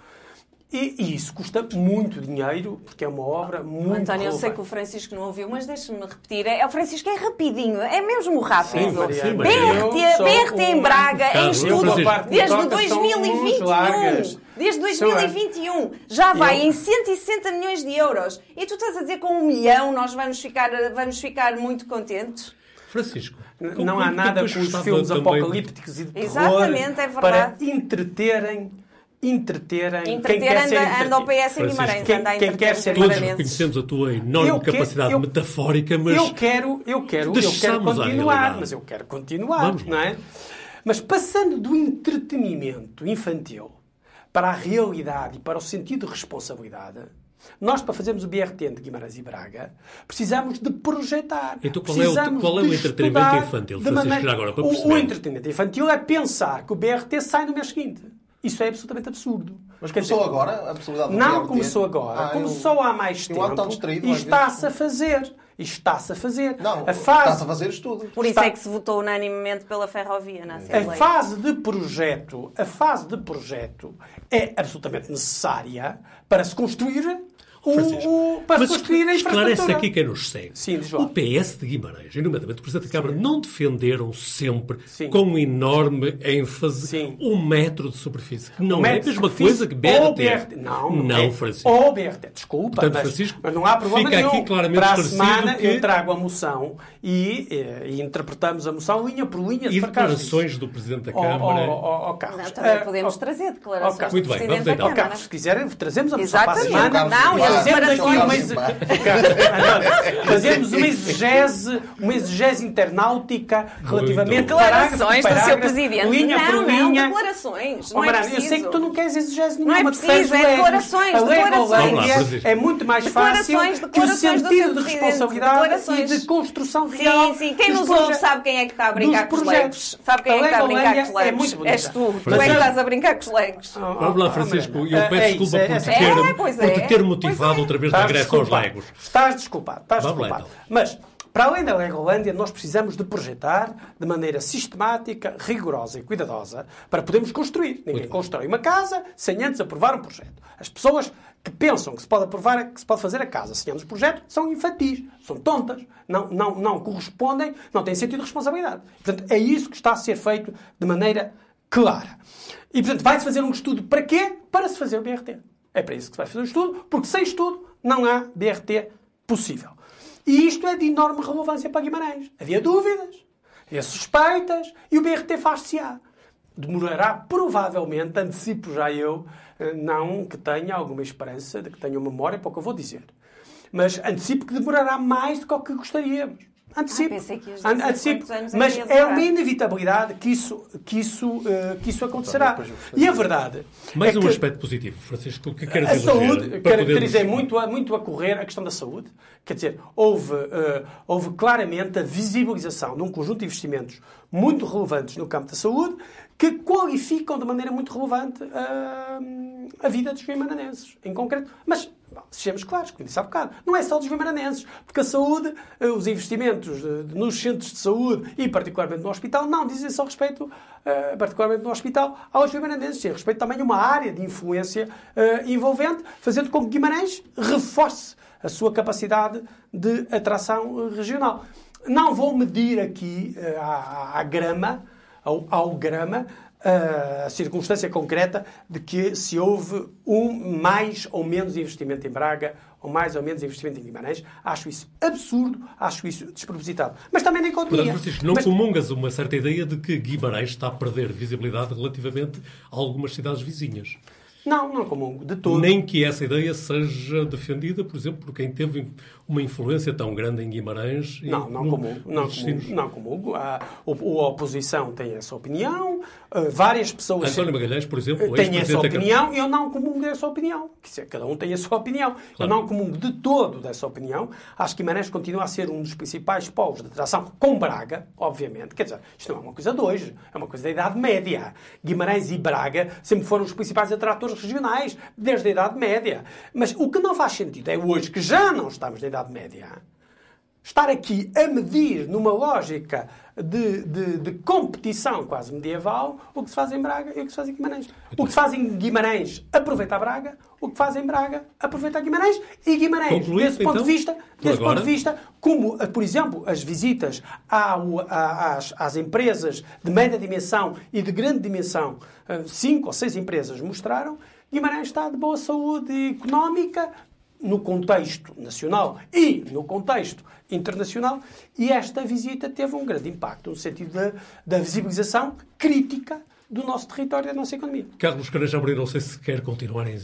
E, e isso custa muito dinheiro, porque é uma obra muito António, eu sei que o Francisco não ouviu, mas deixa-me repetir. É, o Francisco é rapidinho, é mesmo rápido. Sim, Maria, sim, BRT, BRT em uma- Braga, em Carlos, eu estudo, desde toca são uns 2021. largas. Desde São é. 2021. Já vai Eu- em 160 milhões de euros. E tu estás a dizer com um milhão nós vamos ficar, vamos ficar muito contentes? Francisco. Não há nada com depois os filmes apocalípticos e de terror Exatamente, é para verdade. Entreterem, entreterem quem Entreter quer ser anda, anda ao. PS em Guimarães, quem- anda a quem quer ser- Todos reconhecemos a tua enorme Eu quero- capacidade eu- metafórica, mas Eu quero, eu quero, eu quero continuar, realidade. mas eu quero continuar, Vamos não é? Mas passando do entretenimento infantil para a realidade e para o sentido de responsabilidade, nós, para fazermos o BRT entre Guimarães e Braga, precisamos de projetar. Então qual é o- Precisamos qual é o de entretenimento infantil, de Francisco, maneira- agora, para o, o entretenimento infantil é pensar que o BRT sai no mês seguinte. Isso é absolutamente absurdo. Mas começou dizer, agora a possibilidade do Não começou agora, Ah, começou há mais eu ando tão tempo distraído e está-se a fazer. Isto está-se a fazer. Não, a está-se fase, a fazer estudo. Por isso Está- é que se votou unanimemente pela ferrovia na a Assembleia. fase de projeto, a fase de projeto é absolutamente necessária para se construir o, Francisco, o- para mas a esclarece aqui quem nos segue. Sim, o PS de Guimarães, e nomeadamente o Presidente da Câmara, não defenderam sempre Sim. com enorme ênfase Sim. um metro de superfície. Que não O é a mesma coisa que ou BRT. Não, não, é. Francisco. Ou BRT, desculpa, Portanto, mas, Francisco, mas não há problema fica aqui nenhum. claramente Para a semana que- eu trago a moção e, eh, e interpretamos a moção linha por linha. E declarações do Presidente da Ó, Câmara. ó, ó, ó, Carlos. Não, também eh, podemos ó, trazer declarações. Muito do bem, Presidente vamos da então. Câmara. Carlos, se quiserem, trazemos a moção para a Exatamente. semana. Não, fazemos aqui uma Fazemos exegese, uma exegese internautica relativamente Declarações do seu Presidente. linha não, por não, linha. declarações. Oh, Não é Mariana, preciso. eu sei que tu não queres exigência Não é nenhuma. preciso, é legos. declarações, A declarações. Francisco. é muito mais fácil que o sentido de responsabilidade e de construção real. Sim, sim. Quem nos ouve sabe quem é que está a brincar com os legos. Sabe quem é que está a brincar com os legolândia é legos. muito bonita. És tu. Tu é que Francisco. estás a brincar com os legos. Oh, Vamos lá, oh, Francisco. Mariana. Eu peço É desculpa é- por te é- ter, É, é. motivado é. outra vez Estás regresso aos. Legos. Estás desculpado. Estás Vamos lá, desculpado. então. Mas, para além da Legolândia, nós precisamos de projetar de maneira sistemática, rigorosa e cuidadosa para podermos construir. Ninguém constrói uma casa sem antes aprovar um projeto. As pessoas que pensam que se pode aprovar, que se pode fazer a casa sem antes projeto, são infantis, são tontas, não, não, não correspondem, não têm sentido de responsabilidade. Portanto, é isso que está a ser feito de maneira clara. E, portanto, vai-se fazer um estudo para quê? Para se fazer o BRT. É para isso que se vai fazer o estudo, porque sem estudo não há BRT possível. E isto é de enorme relevância para Guimarães. Havia dúvidas, havia suspeitas e o BRT faz-se-á. Demorará, provavelmente, antecipo já eu, eh, não que tenha alguma esperança de que tenha memória para o que eu vou dizer. Mas antecipo que demorará mais do que o que gostaríamos. Antecipo. Ah, dizer antecipo. é Mas é uma inevitabilidade que isso, que isso, eh, que isso acontecerá. E a verdade Mais é um que aspecto positivo, Francisco, que queres a elogiar saúde, caracterizei podermos- muito a, muito a correr a questão da saúde. Quer dizer, houve, eh, houve claramente a visibilização de um conjunto de investimentos muito relevantes no campo da saúde que qualificam de maneira muito relevante ah, a vida dos vimaranenses, em concreto. Mas, sejamos claros, como disse há bocado, não é só dos vimaranenses, porque a saúde, eh, os investimentos de- nos centros de saúde e particularmente no hospital, não dizem só respeito, eh, particularmente no hospital, aos vimaranenses, tem respeito também a uma área de influência eh, envolvente, fazendo com que Guimarães reforce a sua capacidade de atração eh, regional. Não vou medir aqui eh, à, à grama, ao, ao grama, eh, a circunstância concreta de que se houve um mais ou menos investimento em Braga ou mais ou menos investimento em Guimarães. Acho isso absurdo, acho isso despropositado. Mas também na economia. Portanto, Francisco, não Mas- comungas uma certa ideia de que Guimarães está a perder visibilidade relativamente a algumas cidades vizinhas. Não, não comungo, de todo. Nem que essa ideia seja defendida, por exemplo, por quem teve uma influência tão grande em Guimarães. e Não, não no- comungo. Não destinos. Não comungo. A, o- a oposição tem essa opinião. eh, várias pessoas António Magalhães, por exemplo, tem essa opinião. Eu não comungo dessa opinião. Dizer, cada um tem a sua opinião. Eu não comungo de todo dessa opinião. Acho que Guimarães continua a ser um dos principais polos de atração, com Braga, obviamente. Quer dizer, isto não é uma coisa de hoje. É uma coisa da Idade Média. Guimarães e Braga sempre foram os principais atratores regionais, desde a Idade Média. Mas o que não faz sentido é hoje, que já não estamos na Idade Média, estar aqui a medir numa lógica de, de, de competição quase medieval o que se faz em Braga e o que se faz em Guimarães. O que se faz em Guimarães aproveita a Braga, o que faz em Braga aproveita a Guimarães e Guimarães, desse ponto então, de vista, desse agora. ponto de vista, como, eh, por exemplo, as visitas ao- a- às, às empresas de média dimensão e de grande dimensão, eh, cinco ou seis empresas mostraram, Guimarães está de boa saúde económica, no contexto nacional e no contexto internacional, e esta visita teve um grande impacto no sentido da, da visibilização crítica do nosso território e da nossa economia. Carlos Caranjo Amorim, não sei se quer continuar em, eh,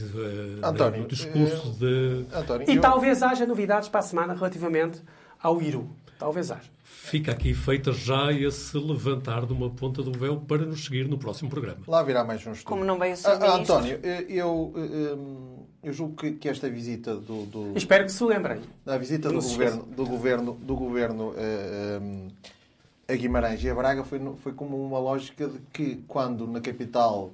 António, no discurso de... António, E eu- talvez haja novidades para a semana relativamente ao Iru. Talvez haja. Fica aqui feita já esse levantar de uma ponta do véu para nos seguir no próximo programa. Lá virá mais um estudo. Como não veio o Sr. Ah, ah. António, eh, eu, eh, hum, eu julgo que, que esta visita do, do- Espero que se lembrem. a visita do governo, do governo, do governo eh, hum, a Guimarães e a Braga foi, foi como uma lógica de que quando na capital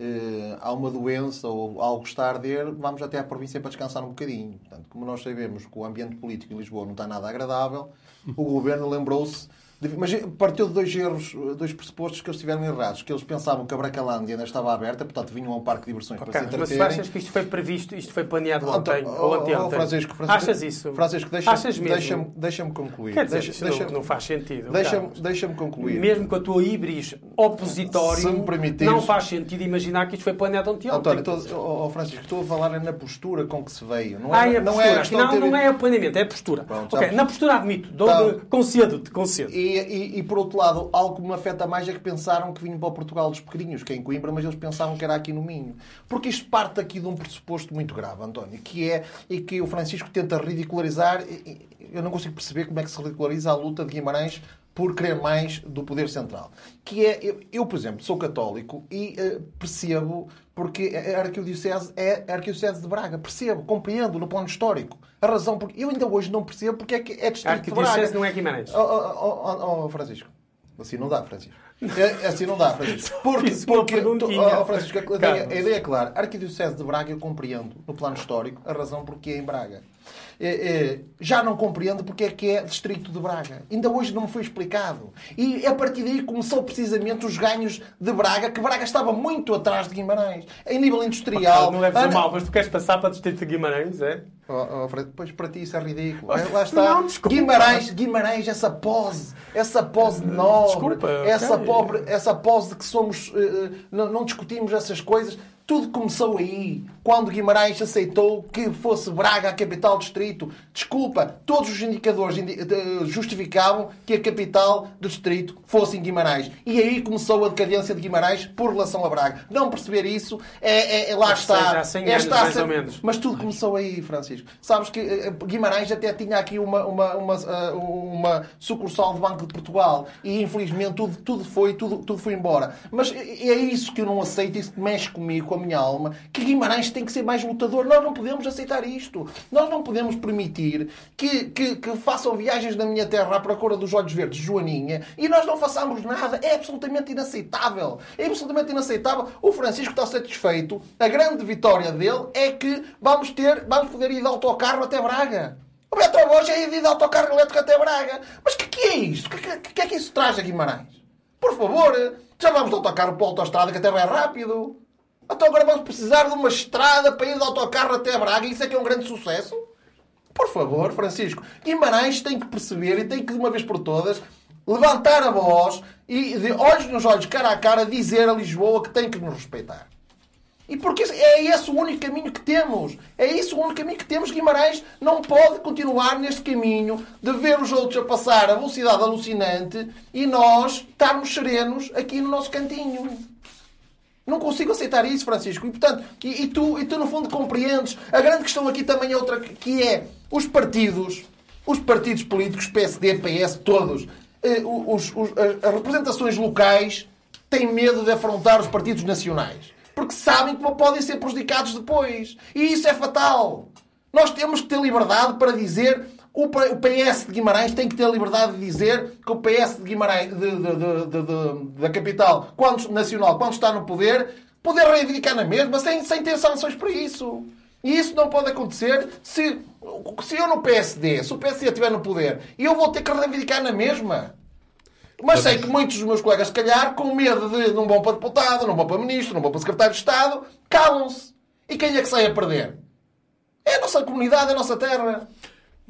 eh, há uma doença ou algo está a arder, vamos até à província para descansar um bocadinho. Portanto, como nós sabemos que o ambiente político em Lisboa não está nada agradável, o governo lembrou-se mas partiu de dois erros, dois pressupostos que eles tiveram errados. Que eles pensavam que a Bracalândia ainda estava aberta, portanto vinham a um parque de diversões para se entreterem. Mas achas que isto foi previsto, isto foi planeado ontem então, ou anteontem? Oh, Francisco, Francisco, achas isso? Francisco, deixa-me deixa deixa concluir. Quer dizer, deixa, deixa, não, não, faz sentido. Deixa-me deixa concluir. Mesmo com a tua híbris opositório, não faz sentido imaginar que isto foi planeado ontem. António, estou, oh, oh, Francisco, estou a falar na postura com que se veio. Não é, ah, é a não postura. É Afinal, ter... não é aplaneamento, é a postura. Pronto, okay, na postura admito, dou, tá. concedo-te, concedo. E, e, e por outro lado, algo que me afeta mais é que pensaram que vinham para o Portugal dos pequeninos, que é em Coimbra, mas eles pensavam que era aqui no Minho. Porque isto parte aqui de um pressuposto muito grave, António, que é e que o Francisco tenta ridicularizar. Eu não consigo perceber como é que se ridiculariza a luta de Guimarães por querer mais do poder central. Que é, eu, eu por exemplo, sou católico e uh, percebo, porque a Arquidiocese é a Arquidiocese de Braga, percebo, compreendo no plano histórico. A razão, porque eu ainda hoje não percebo porque é que é distrito de Braga. não é Guimarães. Oh, oh, oh, oh, Francisco. Assim não dá, Francisco. É, assim não dá, Francisco. Porque, porque tu, oh, Francisco, a, ideia, a ideia é clara. A Arquidiocese de Braga eu compreendo, no plano histórico, a razão porque é em Braga. É, é, já não compreendo porque é que é distrito de Braga. Ainda hoje não me foi explicado. E a partir daí começou precisamente os ganhos de Braga, que Braga estava muito atrás de Guimarães. Em nível industrial... Não leves a mal, mas tu queres passar para o distrito de Guimarães, é? Oh, oh, depois para ti isso é ridículo. Lá está. Não, Guimarães, Guimarães, essa pose, essa pose nobre, desculpa, essa, okay. pobre, essa pose de que somos. Uh, não, não discutimos essas coisas. Tudo começou aí, quando Guimarães aceitou que fosse Braga a capital distrito. Desculpa, todos os indicadores justificavam que a capital do distrito fosse em Guimarães. E aí começou a decadência de Guimarães por relação a Braga. Não perceber isso é, é, é lá está. 100 é anos, mais ou menos. Mas tudo começou aí, Francisco. Sabes que eh, Guimarães até tinha aqui uma, uma, uma, eh, uma sucursal do Banco de Portugal e infelizmente tudo, tudo foi, tudo, tudo foi embora. Mas é isso que eu não aceito, isso mexe comigo, minha alma, que Guimarães tem que ser mais lutador. Nós não podemos aceitar isto. Nós não podemos permitir que, que, que façam viagens na minha terra à procura dos olhos verdes Joaninha e nós não façamos nada. É absolutamente inaceitável. É absolutamente inaceitável. O Francisco está satisfeito. A grande vitória dele é que vamos ter, vamos poder ir de autocarro até Braga. O Beto Borges é ir de autocarro elétrico até Braga. Mas o que, que, é isto? O que, que, que, é que isso traz a Guimarães? Por favor, já vamos de autocarro para a autostrada que até vai rápido. Então agora vamos precisar de uma estrada para ir de autocarro até Braga. Isso é que é um grande sucesso? Por favor, Francisco. Guimarães tem que perceber e tem que, de uma vez por todas, levantar a voz e, de olhos nos olhos, cara a cara, dizer a Lisboa que tem que nos respeitar. E porque é esse o único caminho que temos. É esse o único caminho que temos. Guimarães não pode continuar neste caminho de ver os outros a passar a velocidade alucinante e nós estarmos serenos aqui no nosso cantinho. Não consigo aceitar isso, Francisco. E, portanto, e, e, tu, e tu, no fundo, compreendes. A grande questão aqui também é outra, que é os partidos, os partidos políticos, PSD, PS, todos, eh, os, os, as representações locais têm medo de afrontar os partidos nacionais. Porque sabem que podem ser prejudicados depois. E isso é fatal. Nós temos que ter liberdade para dizer o PS de Guimarães tem que ter a liberdade de dizer que o PS de Guimarães, de, de, de, da capital quando, nacional, quando está no poder, poder reivindicar na mesma, sem, sem ter sanções para isso. E isso não pode acontecer se, se eu no PSD, se o PSD estiver no poder, eu vou ter que reivindicar na mesma. Mas sei que muitos dos meus colegas, se calhar, com medo de não vão para deputado, não vão para ministro, não vão para secretário de Estado, calam-se. E quem é que sai a perder? É a nossa comunidade, é a nossa terra.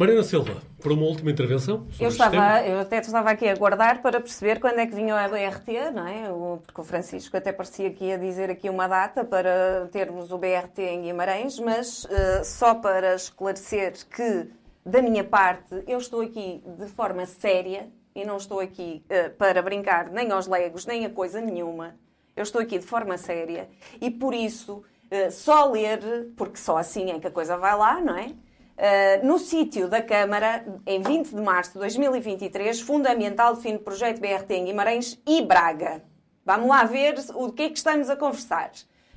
Mariana Silva, por uma última intervenção. Eu, estava, eu até estava aqui a aguardar para perceber quando é que vinha a BRT, não é? Porque o Francisco até parecia que ia dizer aqui uma data para termos o BRT em Guimarães, mas uh, só para esclarecer que, da minha parte, eu estou aqui de forma séria e não estou aqui uh, para brincar nem aos legos, nem a coisa nenhuma. Eu estou aqui de forma séria e, por isso, uh, só ler, porque só assim é que a coisa vai lá, não é? Uh, no sítio da Câmara, em 20 de março de 2023, Fundamental define projeto BRT em Guimarães e Braga. Vamos lá ver o que é que estamos a conversar.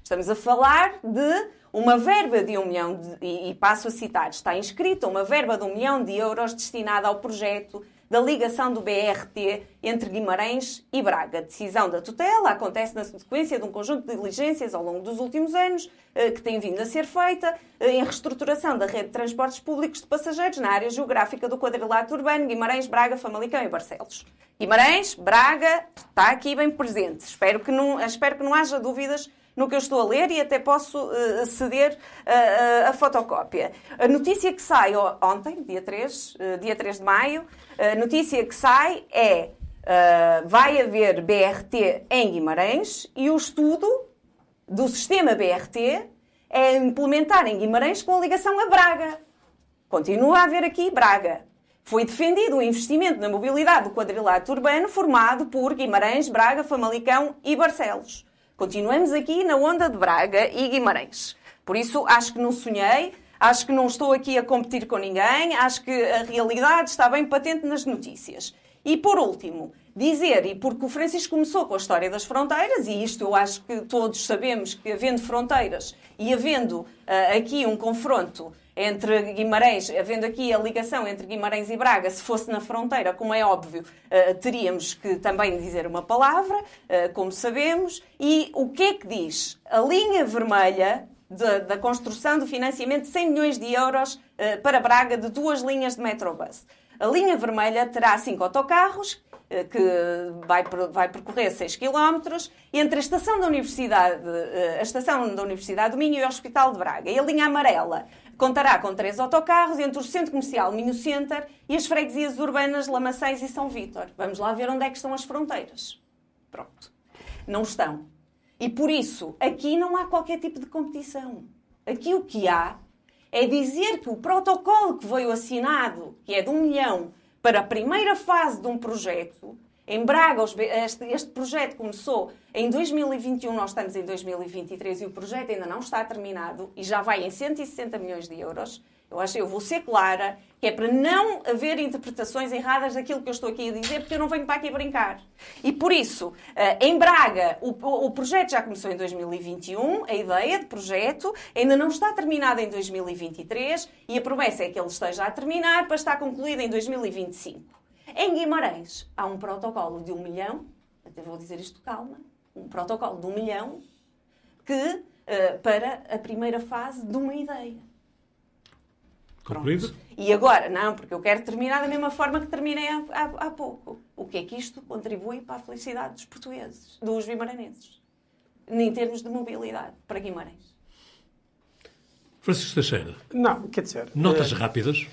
Estamos a falar de uma verba de um milhão, de, e, e passo a citar, está inscrita uma verba de um milhão de euros destinada ao projeto da ligação do BRT entre Guimarães e Braga. A decisão da tutela acontece na sequência de um conjunto de diligências ao longo dos últimos anos eh, que tem vindo a ser feita eh, em reestruturação da rede de transportes públicos de passageiros na área geográfica do quadrilátero urbano Guimarães, Braga, Famalicão e Barcelos. Guimarães, Braga, está aqui bem presente. Espero que não, espero que não haja dúvidas no que eu estou a ler e até posso uh, ceder uh, a fotocópia. A notícia que sai ontem, dia 3, uh, dia 3 de maio, a notícia que sai é vai haver BRT em Guimarães e o estudo do sistema BRT é implementar em Guimarães com a ligação a Braga. Continua a haver aqui Braga. Foi defendido o investimento na mobilidade do quadrilátero urbano formado por Guimarães, Braga, Famalicão e Barcelos. Continuamos aqui na onda de Braga e Guimarães. Por isso, acho que não sonhei, acho que não estou aqui a competir com ninguém, acho que a realidade está bem patente nas notícias. E por último, dizer, e porque o Francisco começou com a história das fronteiras, e isto eu acho que todos sabemos que havendo fronteiras e havendo uh, aqui um confronto entre Guimarães, havendo aqui a ligação entre Guimarães e Braga, se fosse na fronteira, como é óbvio, uh, teríamos que também dizer uma palavra, uh, como sabemos. E o que é que diz? A linha vermelha da construção do financiamento de 100 milhões de euros uh, para Braga de duas linhas de Metrobus. A linha vermelha terá cinco autocarros que vai, vai percorrer 6 km entre a estação da Universidade, a estação da Universidade do Minho e o Hospital de Braga. E a linha amarela Contará com três autocarros entre o Centro Comercial Minho Center e as freguesias urbanas Lamaçães e São Vítor. Vamos lá ver onde é que estão as fronteiras. Pronto. Não estão. E por isso, aqui não há qualquer tipo de competição. Aqui o que há é dizer que o protocolo que veio assinado, que é de um milhão, para a primeira fase de um projeto, em Braga, este, este, projeto começou em 2021, nós estamos em 2023 e o projeto ainda não está terminado e já vai em 160 milhões de euros. Eu acho eu vou ser clara, que é para não haver interpretações erradas daquilo que eu estou aqui a dizer, porque eu não venho para aqui brincar. E por isso, eh, em Braga, o, o projeto já começou em 2021, a ideia de projeto ainda não está terminada em 2023 e a promessa é que ele esteja a terminar para estar concluído em 2025. Em Guimarães há um protocolo de um milhão, até vou dizer isto calma, um protocolo de um milhão que uh, para a primeira fase de uma ideia. Concluído? E agora, não, porque eu quero terminar da mesma forma que terminei há, há, há, pouco. O que é que isto contribui para a felicidade dos portugueses, dos guimaranenses, em termos de mobilidade para Guimarães? Francisco Teixeira. Não, quer dizer. Notas uh, rápidas.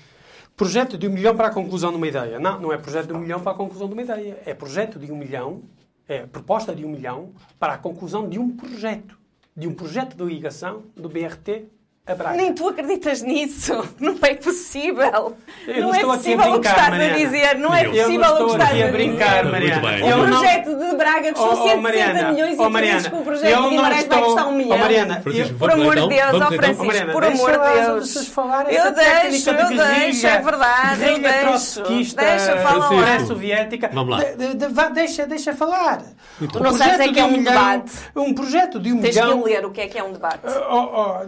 Projeto de um milhão para a conclusão de uma ideia. Não, não é projeto de um milhão para a conclusão de uma ideia. É projeto de um milhão, é proposta de um milhão para a conclusão de um projeto. De um projeto de ligação do BRT a Braga. Nem tu acreditas nisso. Não é possível. Eu não, não é possível aqui a brincar, o que estás Mariana. a dizer. Não é Eu possível não o que estou estás aqui a a brincar, dizer. Mariana. O não- projeto de Braga custou Oh, oh, 160 Mariana, milhões e oh, tu Mariana, dizes que o projeto eu de Guimarães vai estou- custar um milhão. Oh, Mariana, Francisco, eu- Por vamos amor de então, Deus, vamos ó então. Francisco, Mariana, por deixa amor de lá Deus. Eu deixo, de eu deixo, é verdade, eu deixo. Deixa falar. Francisco. pré-soviética. Vamos lá. De- de- vá, deixa, deixa falar. Bem. Não sabes projeto é que é um milhão- debate. Um projeto de um Tens que milhão... ler o que é que é um debate. Oh,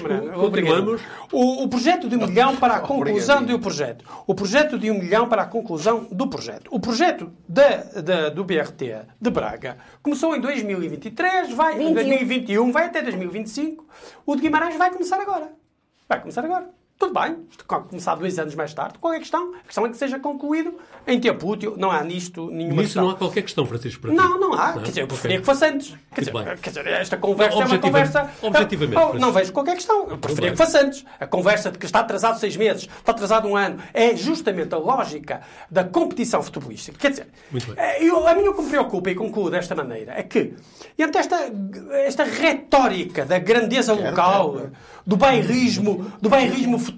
Mariana, continuamos. O, o projeto de um milhão para a conclusão do projeto. O projeto de um milhão para a conclusão do projeto. O projeto da, da- do BRT de Braga começou em 2023, vai, em 21. 2021, vai até 2025. O de Guimarães vai começar agora. Vai começar agora. Tudo bem, começar dois anos mais tarde. Qual é a questão? A questão é que seja concluído em tempo útil. Não há nisto nenhuma Nisso questão. não há qualquer questão, Francisco, para ti. Não, não há. Não? Quer dizer, eu preferia que fosse antes. Quer dizer, quer dizer, esta conversa é uma conversa. objetivamente, Oh, não Francisco. vejo qualquer questão. Eu preferia que fosse antes. A conversa de que está atrasado seis meses, está atrasado um ano, é justamente a lógica da competição futebolística. Quer dizer, Muito bem. eh, eu, a mim o que me preocupa e concluo desta maneira é que, entre esta, esta retórica da grandeza local, do bairrismo, do bairrismo futebolístico,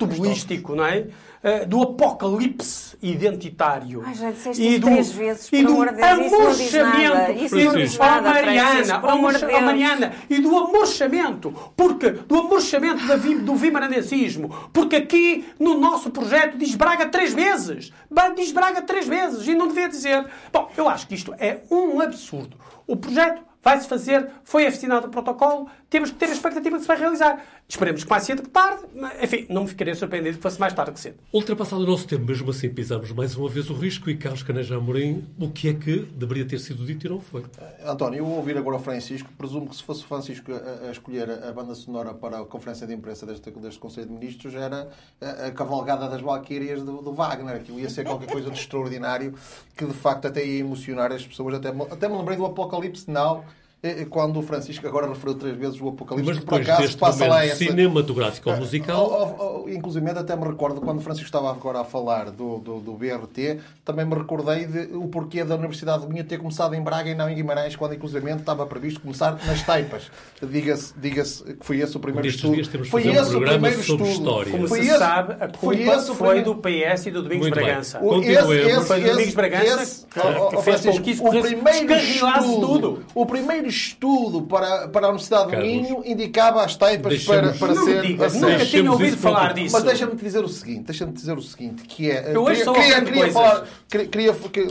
não é? Eh, Do apocalipse identitário Ai, já disseste e do, três vezes, e do amor de Deus, isso não diz nada. amorchamento Isso Mariana, oh, e do amorchamento, porque do amorchamento da do vimaranencismo, porque aqui no nosso projeto diz Braga três vezes, diz Braga três vezes e não devia dizer. Bom, eu acho que isto é um absurdo. O projeto vai-se fazer, foi assinado o protocolo, temos que ter a expectativa que se vai realizar. Esperemos que mais cedo que tarde. Enfim, não me ficaria surpreendido que fosse mais tarde que cedo. Ultrapassado o nosso tempo, mesmo assim pisamos mais uma vez o risco e Carlos Caneja Amorim, o que é que deveria ter sido dito e não foi? António, eu vou ouvir agora o Francisco. Presumo que se fosse o Francisco a, a escolher a banda sonora para a conferência de imprensa deste, deste Conselho de Ministros, era a, a cavalgada das Valquírias do, do Wagner. Aquilo ia ser qualquer coisa de extraordinário que, de facto, até ia emocionar as pessoas. Até, até me lembrei do Apocalipse Now quando o Francisco agora referiu três vezes o Apocalipse, Mas que por depois acaso deste passa lá momento essa... cinematográfico ou musical... Oh, oh, inclusive, até me recordo, quando o Francisco estava agora a falar do, do, do BRT, também me recordei de, o porquê da Universidade de Minho ter começado em Braga e não em Guimarães, quando inclusive estava previsto começar nas Taipas. Diga-se diga que foi esse o primeiro Nestes estudo. dias temos foi fazer um esse o primeiro sobre estudo. história. Como Foi se esse- sabe, a foi culpa esse o foi primeiro- do PS e do Domingos Muito bem. Bragança. O- Continuemos. Foi do Domingos Bragança esse- que, que fez com que isso o corresse- primeiro descarrilasse estudo, tudo. O primeiro estudo para, para a Universidade do Carlos, Minho indicava as taipas para, para Não ser aceito. nunca tinha ouvido falar disso. Mas deixa-me dizer o seguinte, deixa-me dizer o seguinte, que é... Eu hoje queria, queria, queria falar, queria, queria que,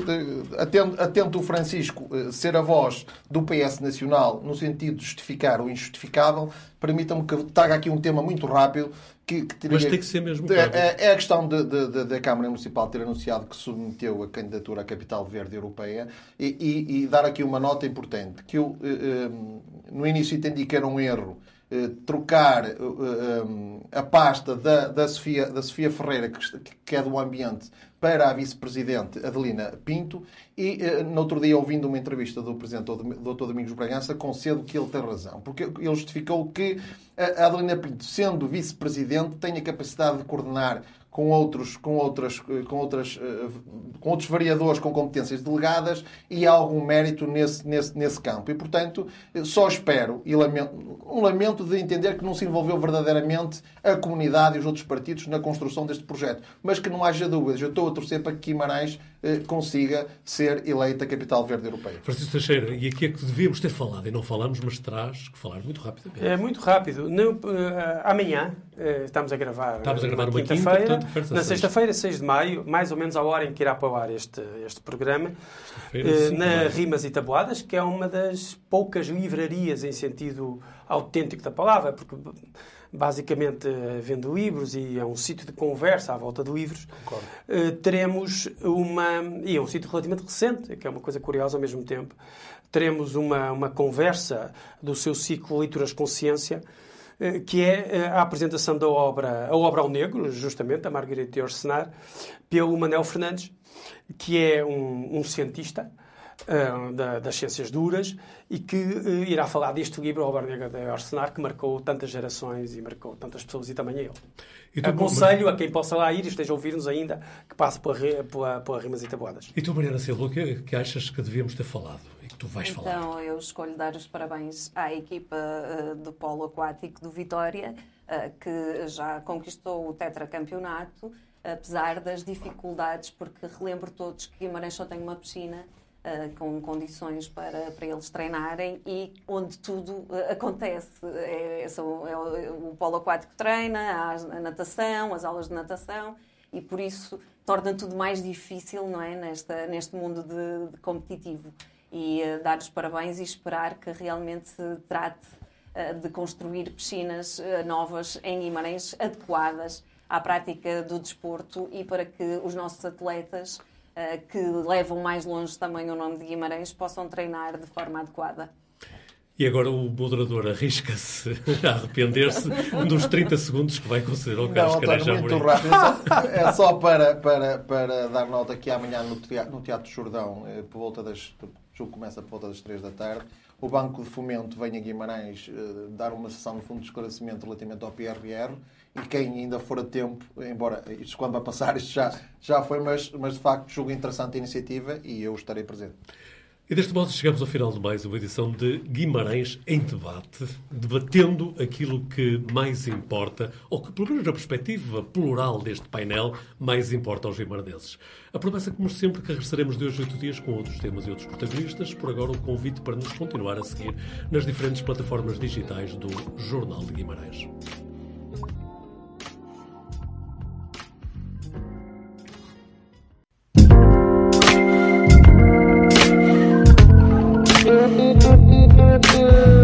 atento, atento o Francisco eh, ser a voz do PS Nacional no sentido de justificar o injustificável, permitam-me que traga aqui um tema muito rápido que, que teria- Mas tem que ser mesmo, É, é- é a questão da Câmara Municipal ter anunciado que submeteu a candidatura à Capital Verde Europeia e, e- e dar aqui uma nota importante, que eu eh, eh, no início entendi que era um erro eh, trocar eh, eh, a pasta da, da, Sofia, da Sofia Ferreira, que, que é do Ambiente, para a Vice-Presidente Adelina Pinto e eh, no outro dia ouvindo uma entrevista do Presidente Dr. Domingos Bragança concedo que ele tem razão, porque ele justificou que a Adelina Pinto, sendo Vice-Presidente, tem a capacidade de coordenar com outros, com outras, com outras, eh, com outros variadores com competências delegadas e há algum mérito nesse, nesse, nesse campo. E, portanto, eh, só espero e lamento, um lamento de entender que não se envolveu verdadeiramente a comunidade e os outros partidos na construção deste projeto. Mas que não haja dúvidas. Eu estou a torcer para que Guimarães eh, consiga ser eleita capital verde europeia. Francisco Teixeira, e aqui é que devíamos ter falado, e não falamos, mas terás que falar muito rapidamente. É muito rápido. No, eh, amanhã, eh, estamos a gravar, Estamos a gravar na uma quinta, quinta-feira. portanto, refere-se a na sexta. sexta-feira, 6 de maio, mais ou menos à hora em que irá para o ar este, este programa, eh, na. Rimas e Tabuadas, que é uma das poucas livrarias em sentido autêntico da palavra, porque basicamente eh, vende livros e é um sítio de conversa à volta de livros. Eh, teremos uma. E é um sítio relativamente recente, que é uma coisa curiosa ao mesmo tempo. Teremos uma, uma conversa do seu ciclo Leituras Consciência, eh, que é a apresentação da obra, a obra ao negro, justamente, da Margarita Orsenar, pelo Manel Fernandes, que é um, um cientista da- das ciências duras e que eh, irá falar deste livro, a obra negra de Orsenar, que marcou tantas gerações e marcou tantas pessoas e também ele. E tu, Aconselho a quem possa lá ir e esteja a ouvir-nos ainda que passe pela, pela, pela Rimas e Tabuadas. E tu, Mariana Silva, o que, que achas que devíamos ter falado e que tu vais falar? Então, eu escolho dar os parabéns à equipa eh, do Polo Aquático do Vitória, eh, que já conquistou o tetracampeonato, apesar das dificuldades, porque relembro todos que Guimarães só tem uma piscina eh, com condições para, para eles treinarem e onde tudo eh, acontece. É, são- é o, o polo aquático treina, a natação, as aulas de natação e por isso torna tudo mais difícil não é? Nesta, neste mundo de, de competitivo. E eh, dar os parabéns e esperar que realmente se trate de construir piscinas novas em Guimarães adequadas à prática do desporto e para que os nossos atletas que levam mais longe também o nome de Guimarães possam treinar de forma adequada. E agora o moderador arrisca-se a arrepender-se dos 30 segundos que vai conceder ao Carlos Caneja muito rápido. É só- para, para, para dar nota que amanhã no Teatro, no teatro Jordão, eh, por volta das. O jogo começa por volta das 3 da tarde. O Banco de Fomento vem a Guimarães eh, dar uma sessão, no fundo, de esclarecimento relativamente ao PRR. E quem ainda for a tempo, embora isto quando vai passar, isto já, já foi, mas, mas de facto, julgo interessante a iniciativa e eu estarei presente. E deste modo chegamos ao final de mais uma edição de Guimarães em Debate, debatendo aquilo que mais importa, ou que, pelo menos na perspectiva plural deste painel, mais importa aos guimarãeses. A promessa, como sempre, que regressaremos de hoje a oito dias com outros temas e outros protagonistas. Por agora, o convite para nos continuar a seguir nas diferentes plataformas digitais do Jornal de Guimarães. you.